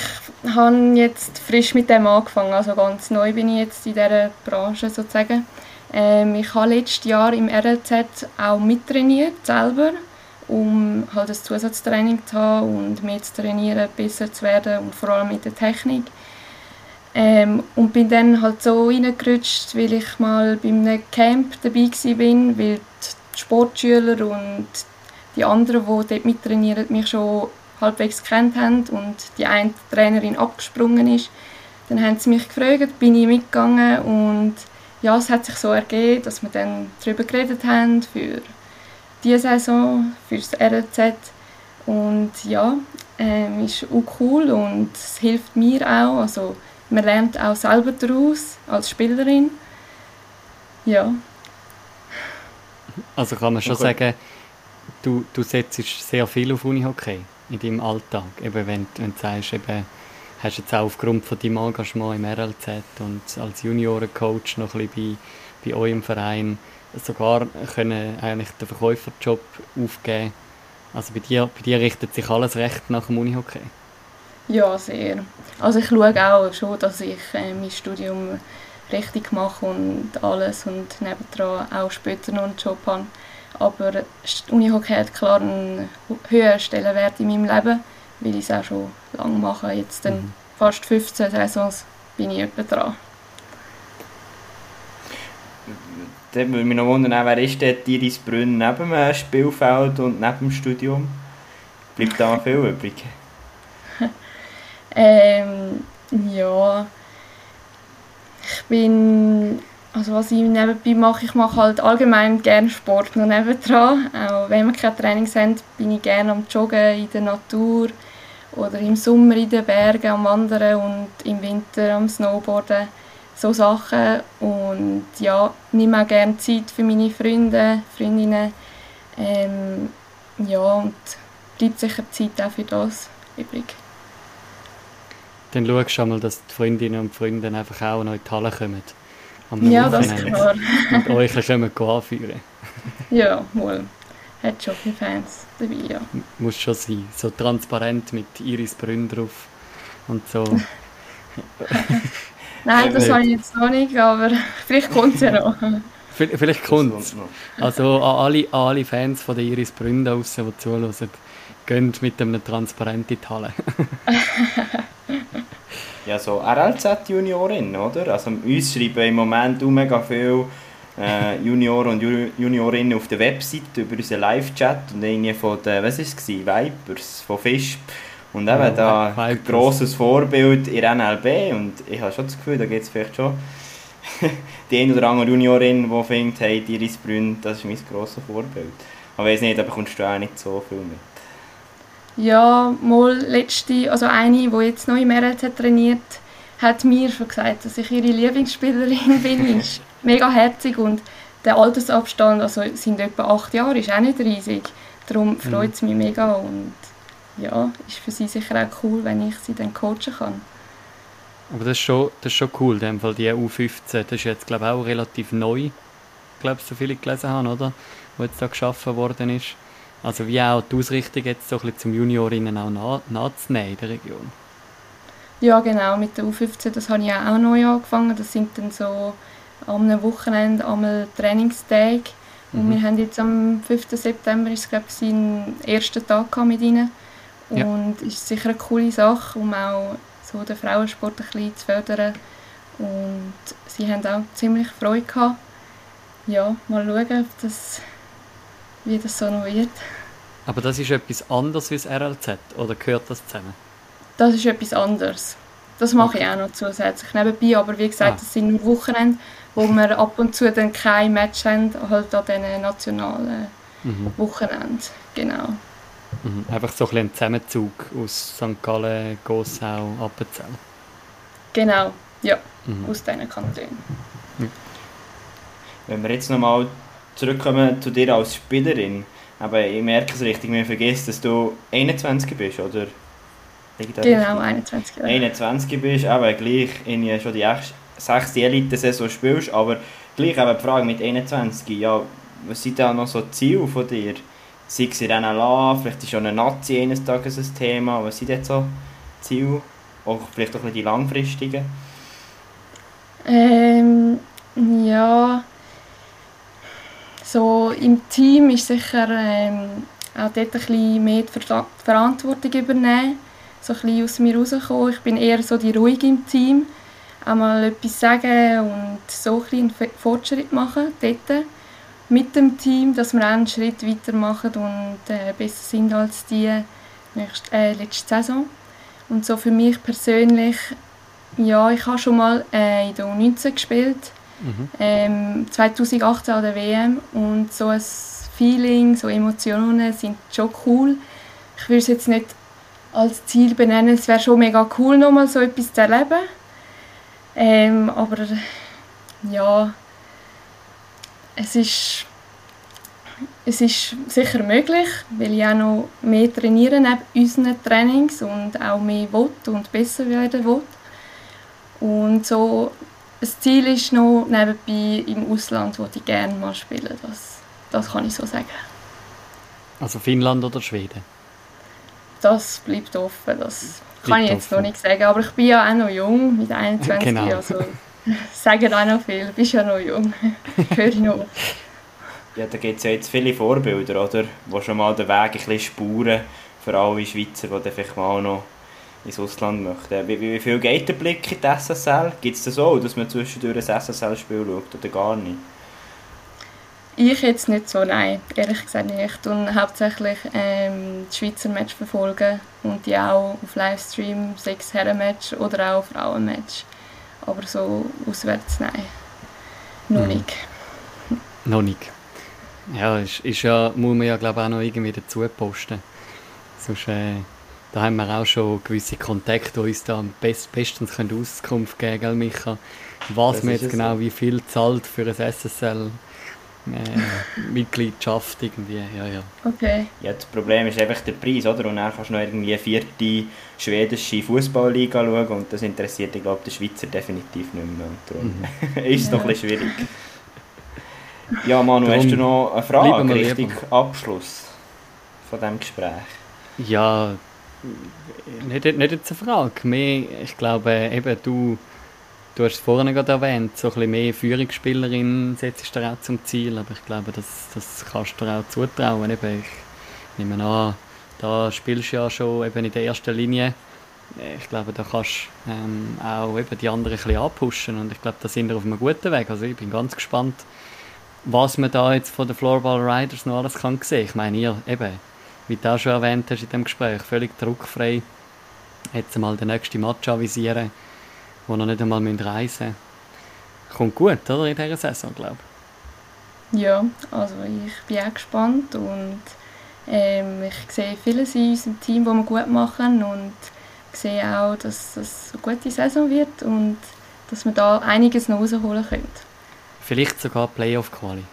habe jetzt frisch mit dem angefangen, also ganz neu bin ich jetzt in dieser Branche sozusagen. Ähm, ich habe letztes Jahr im RLZ auch mittrainiert, selber, um halt ein Zusatztraining zu haben und mehr zu trainieren, besser zu werden und vor allem mit der Technik. Ähm, und bin dann halt so reingerutscht, weil ich mal bei einem Camp dabei war, bin, weil die Sportschüler und die anderen, die dort mittrainieren, mich schon halbwegs kennt haben und die eine Trainerin abgesprungen ist. Dann haben sie mich gefragt, bin ich mitgegangen und ja, es hat sich so ergeben, dass wir dann darüber geredet haben für diese Saison, für das RLZ und ja, ähm, ist auch cool und es hilft mir auch, also man lernt auch selber daraus als Spielerin. Ja, Also kann man schon Okay. sagen, du, du setzt sehr viel auf Unihockey in deinem Alltag. Eben wenn, wenn du sagst, eben, hast jetzt auch aufgrund von deinem Engagement im RLZ und als Juniorencoach noch ein bisschen bei, bei euch im Verein sogar können eigentlich den Verkäuferjob aufgeben. Also bei dir, bei dir richtet sich alles recht nach dem Unihockey. Ja, sehr. Also ich schaue auch schon, dass ich äh, mein Studium richtig mache und alles und nebendran auch später noch einen Job habe. Aber die Unihockey hat klar einen höheren Stellenwert in meinem Leben, weil ich es auch schon lange mache. Jetzt dann Mhm. fast 15 Saisons bin ich etwa dran. Dann würde mich noch wundern, wer ist dort Iris Brünn neben dem Spielfeld und neben dem Studium? Bleibt da viel übrig? Ähm, ja, ich bin, also was ich nebenbei mache, ich mache halt allgemein gerne Sport noch nebendran. Auch wenn wir keine Trainings haben, bin ich gerne am Joggen in der Natur oder im Sommer in den Bergen am Wandern und im Winter am Snowboarden. So Sachen und ja, nehme auch gerne Zeit für meine Freunde, Freundinnen. Ähm, ja, und bleibt sicher Zeit auch für das übrig. Dann schaust du schon mal, dass die Freundinnen und Freunde einfach auch noch in die Halle kommen. Am Ja, das ist Wochenende. klar. Und euch können gehen anführen. Ja, wohl. Hat schon viele Fans dabei, ja. Muss schon sein. So transparent mit Iris Brünn drauf. Und so. Nein, das Ja, habe ich jetzt noch nicht, aber vielleicht kommt es ja noch. Vielleicht kommt es. Also an alle, an alle Fans von der Iris Brünn draussen, die zuhören, gehen mit einem Transparent in die Halle. Ja, so RLZ-Juniorin, oder? Also uns schreiben im Moment mega viele äh, Junioren und Ju- Juniorinnen auf der Website über unseren Live-Chat und irgendwie von den, was war es? Vipers, von Fisch. Und eben Ja, da ein grosses Vorbild in der NLB und ich habe schon das Gefühl, da gibt es vielleicht schon die eine oder andere Juniorin, die findet, hey, die Iris Brünn, das ist mein grosses Vorbild. Aber ich weiß nicht, da bekommst du auch nicht so viel mit. Ja, mal letzte, also eine, die jetzt noch im RLZ trainiert, hat mir schon gesagt, dass ich ihre Lieblingsspielerin bin. Ist mega herzig und der Altersabstand, also sind etwa acht Jahre, ist auch nicht riesig. Darum freut es mich mega und ja, ist für sie sicher auch cool, wenn ich sie dann coachen kann. Aber das ist schon, das ist schon cool, in dem Fall die U15. Das ist jetzt, glaube ich, auch relativ neu glaube so viele gelesen habe, oder? Wo jetzt da geschaffen worden ist. Also wie auch die Ausrichtung jetzt so ein bisschen zum Juniorinnen auch nah, nachzunehmen in der Region. Ja, genau, mit der U15, das habe ich auch neu angefangen. Das sind dann so am Wochenende einmal Trainingstage. Und mhm. wir haben jetzt am 5. September, ist glaube ich, seinen ersten Tag mit ihnen. Ja. Und ist sicher eine coole Sache, um auch so den Frauensport ein bisschen zu fördern. Und sie haben auch ziemlich Freude gehabt. Ja, mal schauen, ob das, wie das so noch wird. Aber das ist etwas anderes als RLZ, oder gehört das zusammen? Das ist etwas anderes. Das mache okay. ich auch noch zusätzlich nebenbei, aber wie gesagt, ah. das sind nur Wochenende, wo wir ab und zu dann kein Match haben, halt an diesen nationalen mhm. Wochenenden. Genau. Mhm. Einfach so ein, ein Zusammenzug aus St. Gallen, Gossau, Appenzell. Genau, ja, mhm. aus diesen Kantonen. Mhm. Wenn wir jetzt nochmal zurückkommen zu dir als Spielerin, aber ich merke es richtig, man vergisst, dass du 21 bist, oder? Genau, 21 Jahre. 21 bist, aber gleich in schon die sechste Elite-Saison spielst, aber gleich eben die Frage mit 21, ja, was sind da noch so Ziele von dir? Sei es in NLA, vielleicht ist schon eine Nazi eines Tages ein Thema. Was sind jetzt so Ziele? Auch vielleicht auch die langfristigen? Ähm, ja, so im Team ist sicher ähm, auch dort ein bisschen mehr die Verantwortung übernehmen. So ein bisschen aus mir rauskommen. Ich bin eher so die Ruhige im Team. Auch mal etwas sagen und so ein bisschen Fortschritt machen dort mit dem Team, dass wir einen Schritt weiter machen und äh, besser sind als die nächste, äh, letzte Saison. Und so für mich persönlich, ja, ich habe schon mal äh, in der U19 gespielt, mhm. ähm, 2018 an der WM und so ein Feeling, so Emotionen sind schon cool. Ich würde es jetzt nicht als Ziel benennen, es wäre schon mega cool, nochmal so etwas zu erleben. Ähm, aber ja, es ist, es ist sicher möglich, weil ich auch noch mehr trainiere neben unseren Trainings und auch mehr will und besser werden will. Und so, das Ziel ist noch nebenbei im Ausland, wo ich gerne mal spielen. Das, das kann ich so sagen. Also Finnland oder Schweden? Das bleibt offen. Das bleibt kann ich jetzt offen. noch nicht sagen. Aber ich bin ja auch noch jung, mit 21 genau. Also sagen auch noch viel. Du bist ja noch jung. Höre ich noch. Ja, da gibt es ja jetzt viele Vorbilder, oder? Die schon mal den Weg ein bisschen spuren für alle Schweizer, die vielleicht mal noch ins Ausland möchten. Wie, wie viel geht der Blick in die SSL? Gibt es das auch, dass man zwischendurch ein SSL-Spiel schaut oder gar nicht? Ich jetzt nicht so, nein, ehrlich gesagt nicht. Und hauptsächlich ähm, die Schweizer Match verfolgen und die auch auf Livestream, sechs Herren-Match oder auch Frauen-Match. Aber so auswärts, nein. Noch mhm. nicht. Noch nicht. Ja, ist, ist ja, muss man ja glaube auch noch irgendwie dazu posten. Sonst, äh, da haben wir auch schon gewisse Kontakte, die uns da best, bestens können Auskunft geben können, Micha. Was das man jetzt genau, so. wie viel zahlt für ein SSL äh, Mitgliedschaft irgendwie, ja, ja. Okay. Ja, das Problem ist einfach der Preis, oder? Und dann kannst du noch irgendwie eine vierte schwedische Fußballliga schauen und das interessiert, ich glaube, der Schweizer definitiv nicht mehr. Und darum mhm. ist es ja. noch ein bisschen schwierig. Ja, Manu, darum hast du noch eine Frage Richtung Abschluss von diesem Gespräch? Ja, nicht, nicht jetzt eine Frage. Mehr, ich glaube, eben du Du hast es vorhin gerade erwähnt, so ein bisschen mehr Führungsspielerin setzt du auch zum Ziel, aber ich glaube, das, das kannst du dir auch zutrauen. Eben, ich nehme an, da spielst du ja schon eben in der ersten Linie. Ich glaube, da kannst du ähm, auch eben die anderen ein bisschen anpushen und ich glaube, da sind wir auf einem guten Weg. Also ich bin ganz gespannt, was man da jetzt von den Floorball Riders noch alles kann sehen. Ich meine, ihr eben, wie du auch schon erwähnt hast in dem Gespräch, völlig druckfrei jetzt mal den nächsten Match avisieren die noch nicht einmal reisen müssen. Kommt gut, oder, in dieser Saison, glaube ich. Ja, also ich bin auch gespannt und ähm, ich sehe vieles in unserem Team, das wir gut machen und sehe auch, dass es eine gute Saison wird und dass wir da einiges noch rausholen können. Vielleicht sogar Playoff-Quali.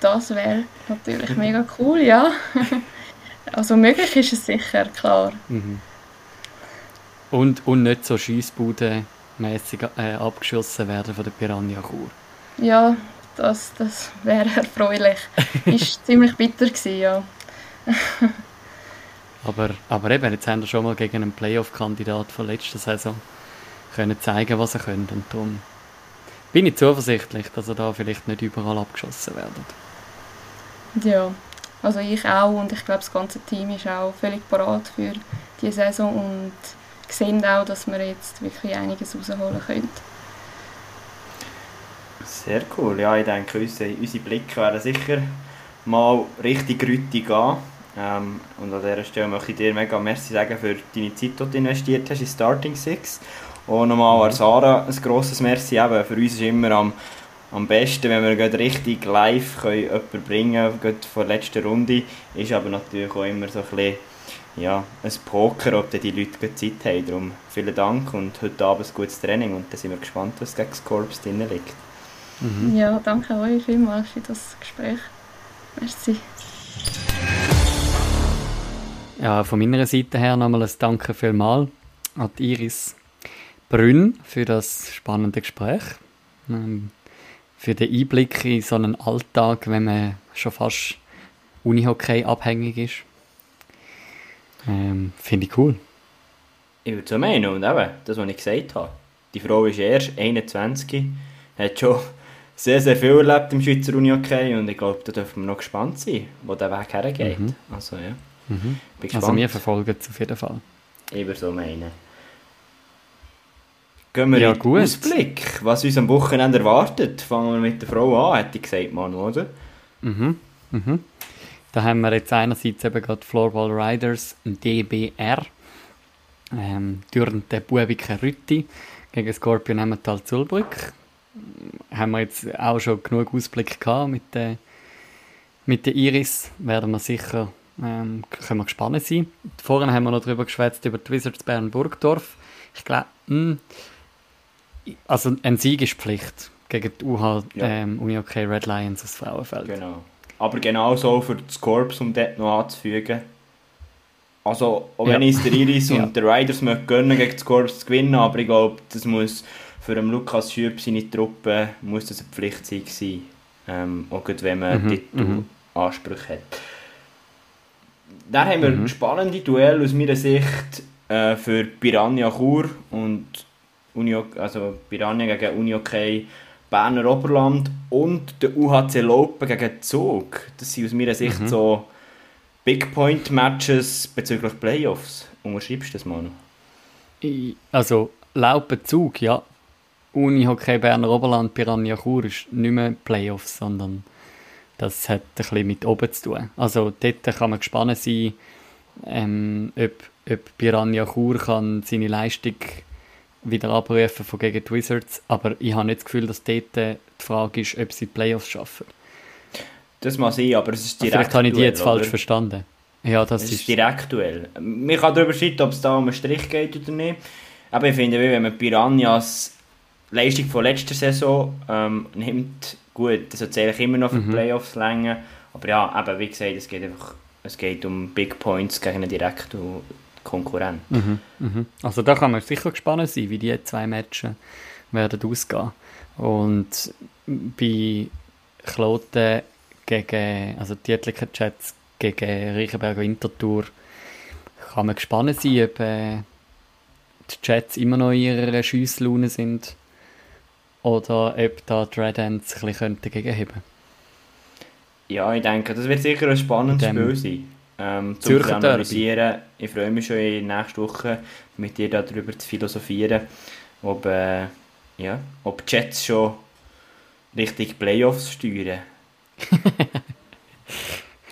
Das wäre natürlich mega cool, ja. also möglich ist es sicher, klar. Mhm. Und, und nicht so schiessbudenmässig äh, abgeschossen werden von der Piranha Chur. Ja, das, das wäre erfreulich. Ist ziemlich bitter gewesen, ja. aber, aber eben, jetzt haben wir schon mal gegen einen Playoff-Kandidat von letzter Saison können zeigen, was er könnte. Und darum bin ich zuversichtlich, dass er da vielleicht nicht überall abgeschossen werden. Ja, also ich auch und ich glaube, das ganze Team ist auch völlig parat für die Saison und sehen auch, dass wir jetzt wirklich einiges rausholen können. Sehr cool. Ja, ich denke, unsere, unsere Blicke werden sicher mal richtig rüttig gehen. Ähm, und an dieser Stelle möchte ich dir mega merci sagen für deine Zeit, die du investiert hast in Starting Six. Und nochmal an Sarah ein grosses Merci. Eben, für uns ist immer am, am besten, wenn wir richtig live können jemanden bringen können, vor der letzten Runde. Ist aber natürlich auch immer so ein bisschen ja, ein Poker, ob die Leute Zeit haben. Darum vielen Dank und heute Abend ein gutes Training und dann sind wir gespannt, was gegen das Korps drin liegt. Mhm. Ja, danke euch vielmals für das Gespräch. Merci. Ja, von meiner Seite her nochmal ein Danke vielmals an Iris Brünn für das spannende Gespräch. Ähm, für den Einblick in so einen Alltag, wenn man schon fast Unihockey abhängig ist. Ähm, Finde ich cool. Ich würde so meinen, und eben, das, was ich gesagt habe. Die Frau ist erst 21, hat schon sehr, sehr viel erlebt im Schweizer Unihockey und ich glaube, da dürfen wir noch gespannt sein, wo der Weg hergeht. Mhm. Also ja, mhm. bin gespannt. Also wir verfolgen es auf jeden Fall. Ich würde so meinen. Gehen wir ja, in den Ausblick, was uns am Wochenende erwartet. Fangen wir mit der Frau an, hätte ich gesagt, Manu, oder? Mhm, mhm. Da haben wir jetzt einerseits eben gerade Floorball Riders, DBR, ähm, durch den Bubiken Rütti gegen Scorpion Emmental Zulbrück. Haben wir jetzt auch schon genug Ausblick gehabt mit der, mit der Iris. Werden wir sicher, ähm, können wir gespannt sein. Vorhin haben wir noch darüber geschwätzt, über die Wizards Bern Burgdorf. Ich glaube, hm, also ein Sieg ist Pflicht gegen die UH ja. ähm, Uni OK Red Lions aus Frauenfeld. Genau. Aber genauso für das Corps, um dort noch anzufügen. Also, auch wenn ja. es der Iris und ja. der Riders möchte gönnen, gegen das Corps zu gewinnen, aber ich glaube, das muss für den Lukas Schüb seine Truppe muss das eine Pflicht sein. Ähm, auch wenn man mhm. Titelansprüche mhm. hat. Dann haben wir mhm. spannende Duell aus meiner Sicht äh, für Piranha Chur und Uni, also Piranha gegen Uni OK Berner Oberland und der UHC Lopen gegen Zug. Das sind aus meiner Sicht mhm. so Big Point Matches bezüglich Playoffs. Unterschreibst du das mal Also Laupen Zug, ja. Uni Hockey Berner Oberland Piranha Chur ist nicht mehr Playoffs, sondern das hat ein bisschen mit oben zu tun. Also dort kann man gespannt sein, ähm, ob, ob Piranha Chur kann seine Leistung wieder abrufen von gegen die Wizards, aber ich habe nicht das Gefühl, dass dort die Frage ist, ob sie die Playoffs schaffen. Das mag sein, aber es ist direkt Vielleicht habe ich die jetzt oder? falsch verstanden. Ja, das es ist, ist direkt Duell. Man kann darüber streiten, ob es da um einen Strich geht oder nicht. Aber ich finde, wenn man Piranhas Leistung von letzter Saison ähm, nimmt, gut, das hat eigentlich immer noch für mhm. Playoffs länger. Aber ja, eben, wie gesagt, es geht einfach es geht um Big Points gegen einen direkten Konkurrent. Mhm, mhm. Also da kann man sicher gespannt sein, wie die zwei Matches werden ausgehen. Und bei Kloten gegen, also die etlichen Chats gegen Reichenberg Winterthur kann man gespannt sein, ob äh, die Chats immer noch in ihrer Schiesslaune sind oder ob da die Red Ends ein bisschen gegenheben Ja, ich denke, das wird sicher ein spannendes Spiel sein ähm, zum zu analysieren. Ich freue mich schon in nächste Woche mit dir darüber zu philosophieren, ob, äh, ja, ob Jets schon richtig Playoffs steuern.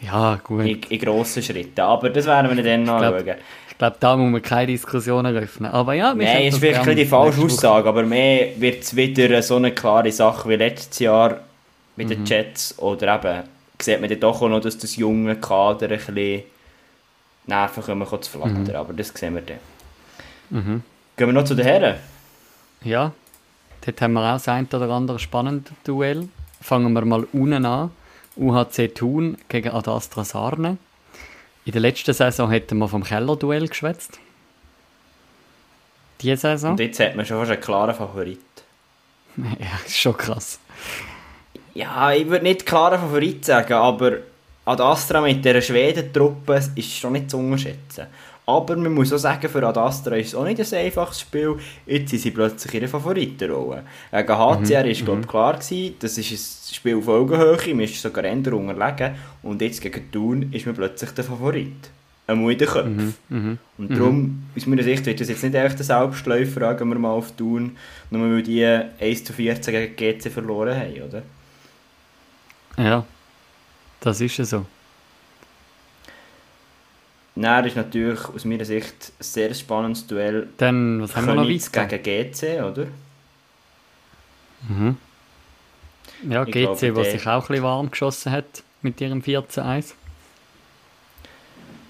ja, gut. In, in grossen Schritten. Aber das werden wir dann noch schauen. Ich glaube, da muss man keine Diskussionen öffnen. Aber ja, Nein, ist wirklich die falsche Aussage, aber mehr wird es wieder so eine klare Sache wie letztes Jahr mit mhm. den Jets oder eben sieht man dann doch auch noch, dass das junge Kader ein bisschen Nerven kommen zu flattern. Mhm. Aber das sehen wir dann. Mhm. Gehen wir noch zu den Herren? Ja, dort haben wir auch das ein oder andere spannende Duell. Fangen wir mal unten an. UHC Thun gegen Adastra Sarne. In der letzten Saison hätten wir vom Keller-Duell geschwätzt. Diese Saison. Und jetzt hat man schon fast einen klaren Favorit. ja, ist schon krass. Ja, ich würde nicht klarer Favorit sagen, aber Ad Astra mit dieser Schweden-Truppe ist schon nicht zu unterschätzen. Aber man muss auch sagen, für Ad Astra ist es auch nicht ein einfaches Spiel. Jetzt sind sie plötzlich der Favoritenrolle. Gegen HCR war mhm. glaube klar, gewesen, das ist ein Spiel auf Augenhöhe, man ist sogar eher unterlegen. Und jetzt gegen Thun ist man plötzlich der Favorit. Ein in den Köpfen. Mhm, mhm, und darum, mhm. aus meiner Sicht, wird das jetzt nicht echt ein Selbstläufer, fragen wir mal auf Thun, nur weil die 1 zu 14 gegen GC verloren haben, oder? Ja, das ist ja so. Dann ist natürlich aus meiner Sicht ein sehr spannendes Duell. Dann, was haben wir noch weiter? gegen GC, oder? Mhm. Ja, ich GC, glaube, was sich auch ein bisschen warm geschossen hat mit ihrem 14-1.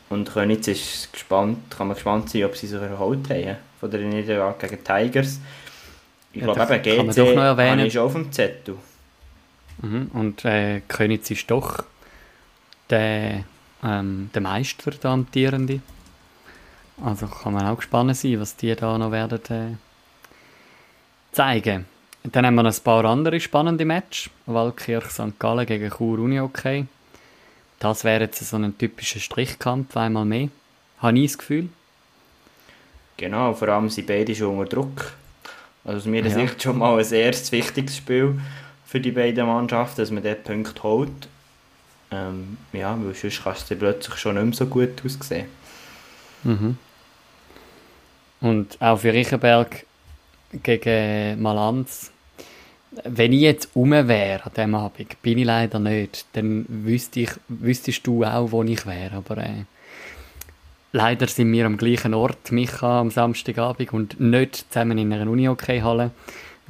Und Könitz ist gespannt, kann man gespannt sein, ob sie sich erholt haben von der Niederlage gegen Tigers. Ich ja, glaube eben, GC doch noch erwähnen. ist auf dem Zettel. Mhm. Und äh, Könitz ist doch der ähm, der Meister, der amtierende. Also kann man auch gespannt sein, was die da noch werden äh, zeigen. Dann haben wir noch ein paar andere spannende Matches. Waldkirch St. Gallen gegen Chur Uni okay. Das wäre jetzt so ein typischer Strichkampf, einmal mehr. Habe ich das Gefühl. Genau, vor allem sind beide schon unter Druck. Also aus meiner ja. Sicht schon mal ein erstes wichtiges Spiel für die beiden Mannschaften, dass man dort Punkt holt. Ähm, ja, weil sonst kannst du plötzlich schon nicht mehr so gut aussehen. Mhm. Und auch für Riechenberg gegen Malanz. Wenn ich jetzt um wäre an diesem Abend, bin ich leider nicht, dann wüsste ich, wüsstest du auch, wo ich wäre. Aber äh, leider sind wir am gleichen Ort, Micha, am Samstagabend und nicht zusammen in einer Uni-Hockey-Halle.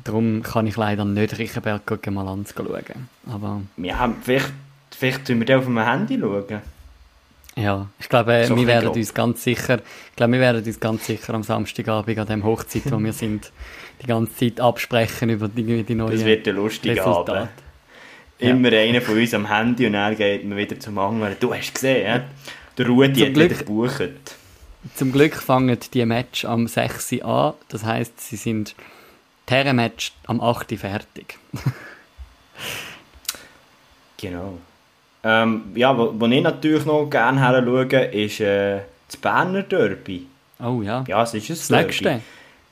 Darum kann ich leider nicht Riechenberg gegen Malanz schauen. Aber ja, vielleicht Vielleicht tun wir den auf dem Handy schauen. Ja, ich glaube, so wir werden uns ganz sicher, ich glaube, wir werden uns ganz sicher am Samstagabend an dem Hochzeit, wo wir sind, die ganze Zeit absprechen über die, die neuen Das wird ein lustiger Abend. Immer ja. einer von uns am Handy und dann geht man wieder zum anderen. Du hast gesehen, ja? der Rudi zum hat Glück, wieder gebucht. Zum Glück fangen die Match am 6. Uhr an. Das heisst, sie sind Terra-Match am 8. Uhr fertig. genau. Ähm, ja, wo ich natürlich noch gerne her schaue, ist äh, das Berner Derby. Oh ja. Ja, es ist das Derby. Nächste.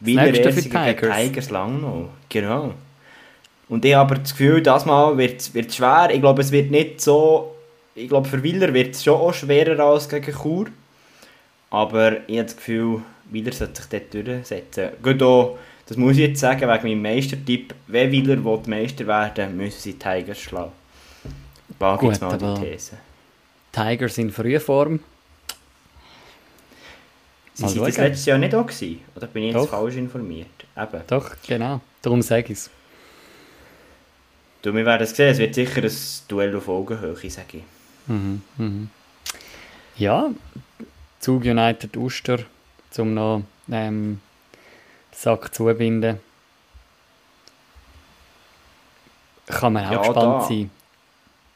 Wiener für Tigers. Tigers lang noch. Genau. Und ich habe das Gefühl, das Mal wird es schwer. Ich glaube, es wird nicht so... Ich glaube, für Willer wird es schon auch schwerer als gegen Chur. Aber ich habe das Gefühl, Willer sollte sich dort durchsetzen. Gut auch, das muss ich jetzt sagen, wegen meinem Meistertipp. Wenn Willer Meister werden will, müssen sie Tigers schlagen. Wage Gut, mal die These. Tigers in Frühform. Sie waren das letztes Jahr nicht auch gewesen? Oder bin ich jetzt Doch. falsch informiert? Eben. Doch, genau. Darum sage ich es. Du, wir werden es sehen. Es wird sicher ein Duell auf Augenhöhe, sage ich. Mhm, mhm. Ja, Zug United Uster, um noch ähm, Sack zubinden. Kann man auch ja, gespannt da. sein.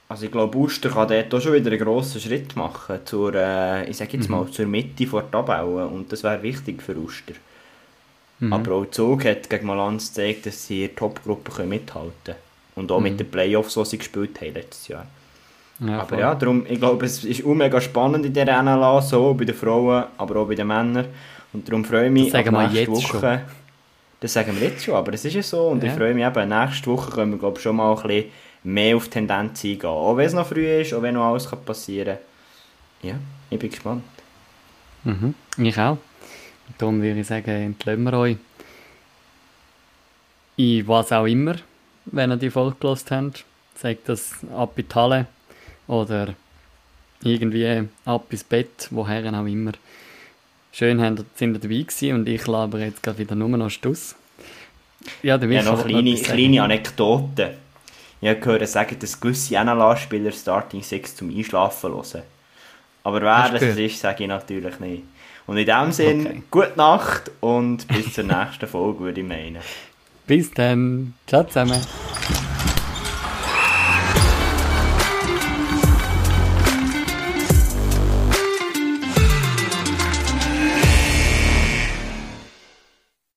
Also ich glaube, Uster kann dort auch schon wieder einen grossen Schritt machen zur, äh, ich sag jetzt mhm. mal, zur Mitte der Tabelle und das wäre wichtig für Uster. Mhm. Aber auch Zug hat gegen Malanz gezeigt, dass sie in der Topgruppe mithalten können. Und auch mhm. mit den Playoffs, die sie gespielt haben letztes Jahr. Ja, aber voll. ja, darum, ich glaube, es ist mega spannend in der NLA, so bei den Frauen, aber auch bei den Männern. Und darum freue ich mich, das sagen wir jetzt Woche, schon. das sagen wir jetzt schon, aber es ist ja so. Und ja. ich freue mich eben, nächste Woche können wir glaube schon mal ein bisschen mehr auf Tendenz eingehen. Auch wenn es noch früh ist, auch wenn noch alles passieren kann. Ja, ich bin gespannt. Mhm, ich auch. Darum würde ich sagen, entlösen wir euch. In was auch immer, wenn ihr die Folge gelost habt. Sagt das ab in die Halle oder irgendwie ab ins Bett, woher auch immer. Schön sind ihr dabei gewesen und ich laber jetzt gerade wieder nur noch Stuss. Ja, der ja, noch kleine, kleine Anekdoten. Ich habe gehört sagen, dass gewisse NLA-Spieler Starting Six zum Einschlafen hören. Aber wer das ist, sage ich natürlich nicht. Und in dem Sinne, okay. gute Nacht und bis zur nächsten Folge, würde ich meinen. Bis dann. Ciao zusammen.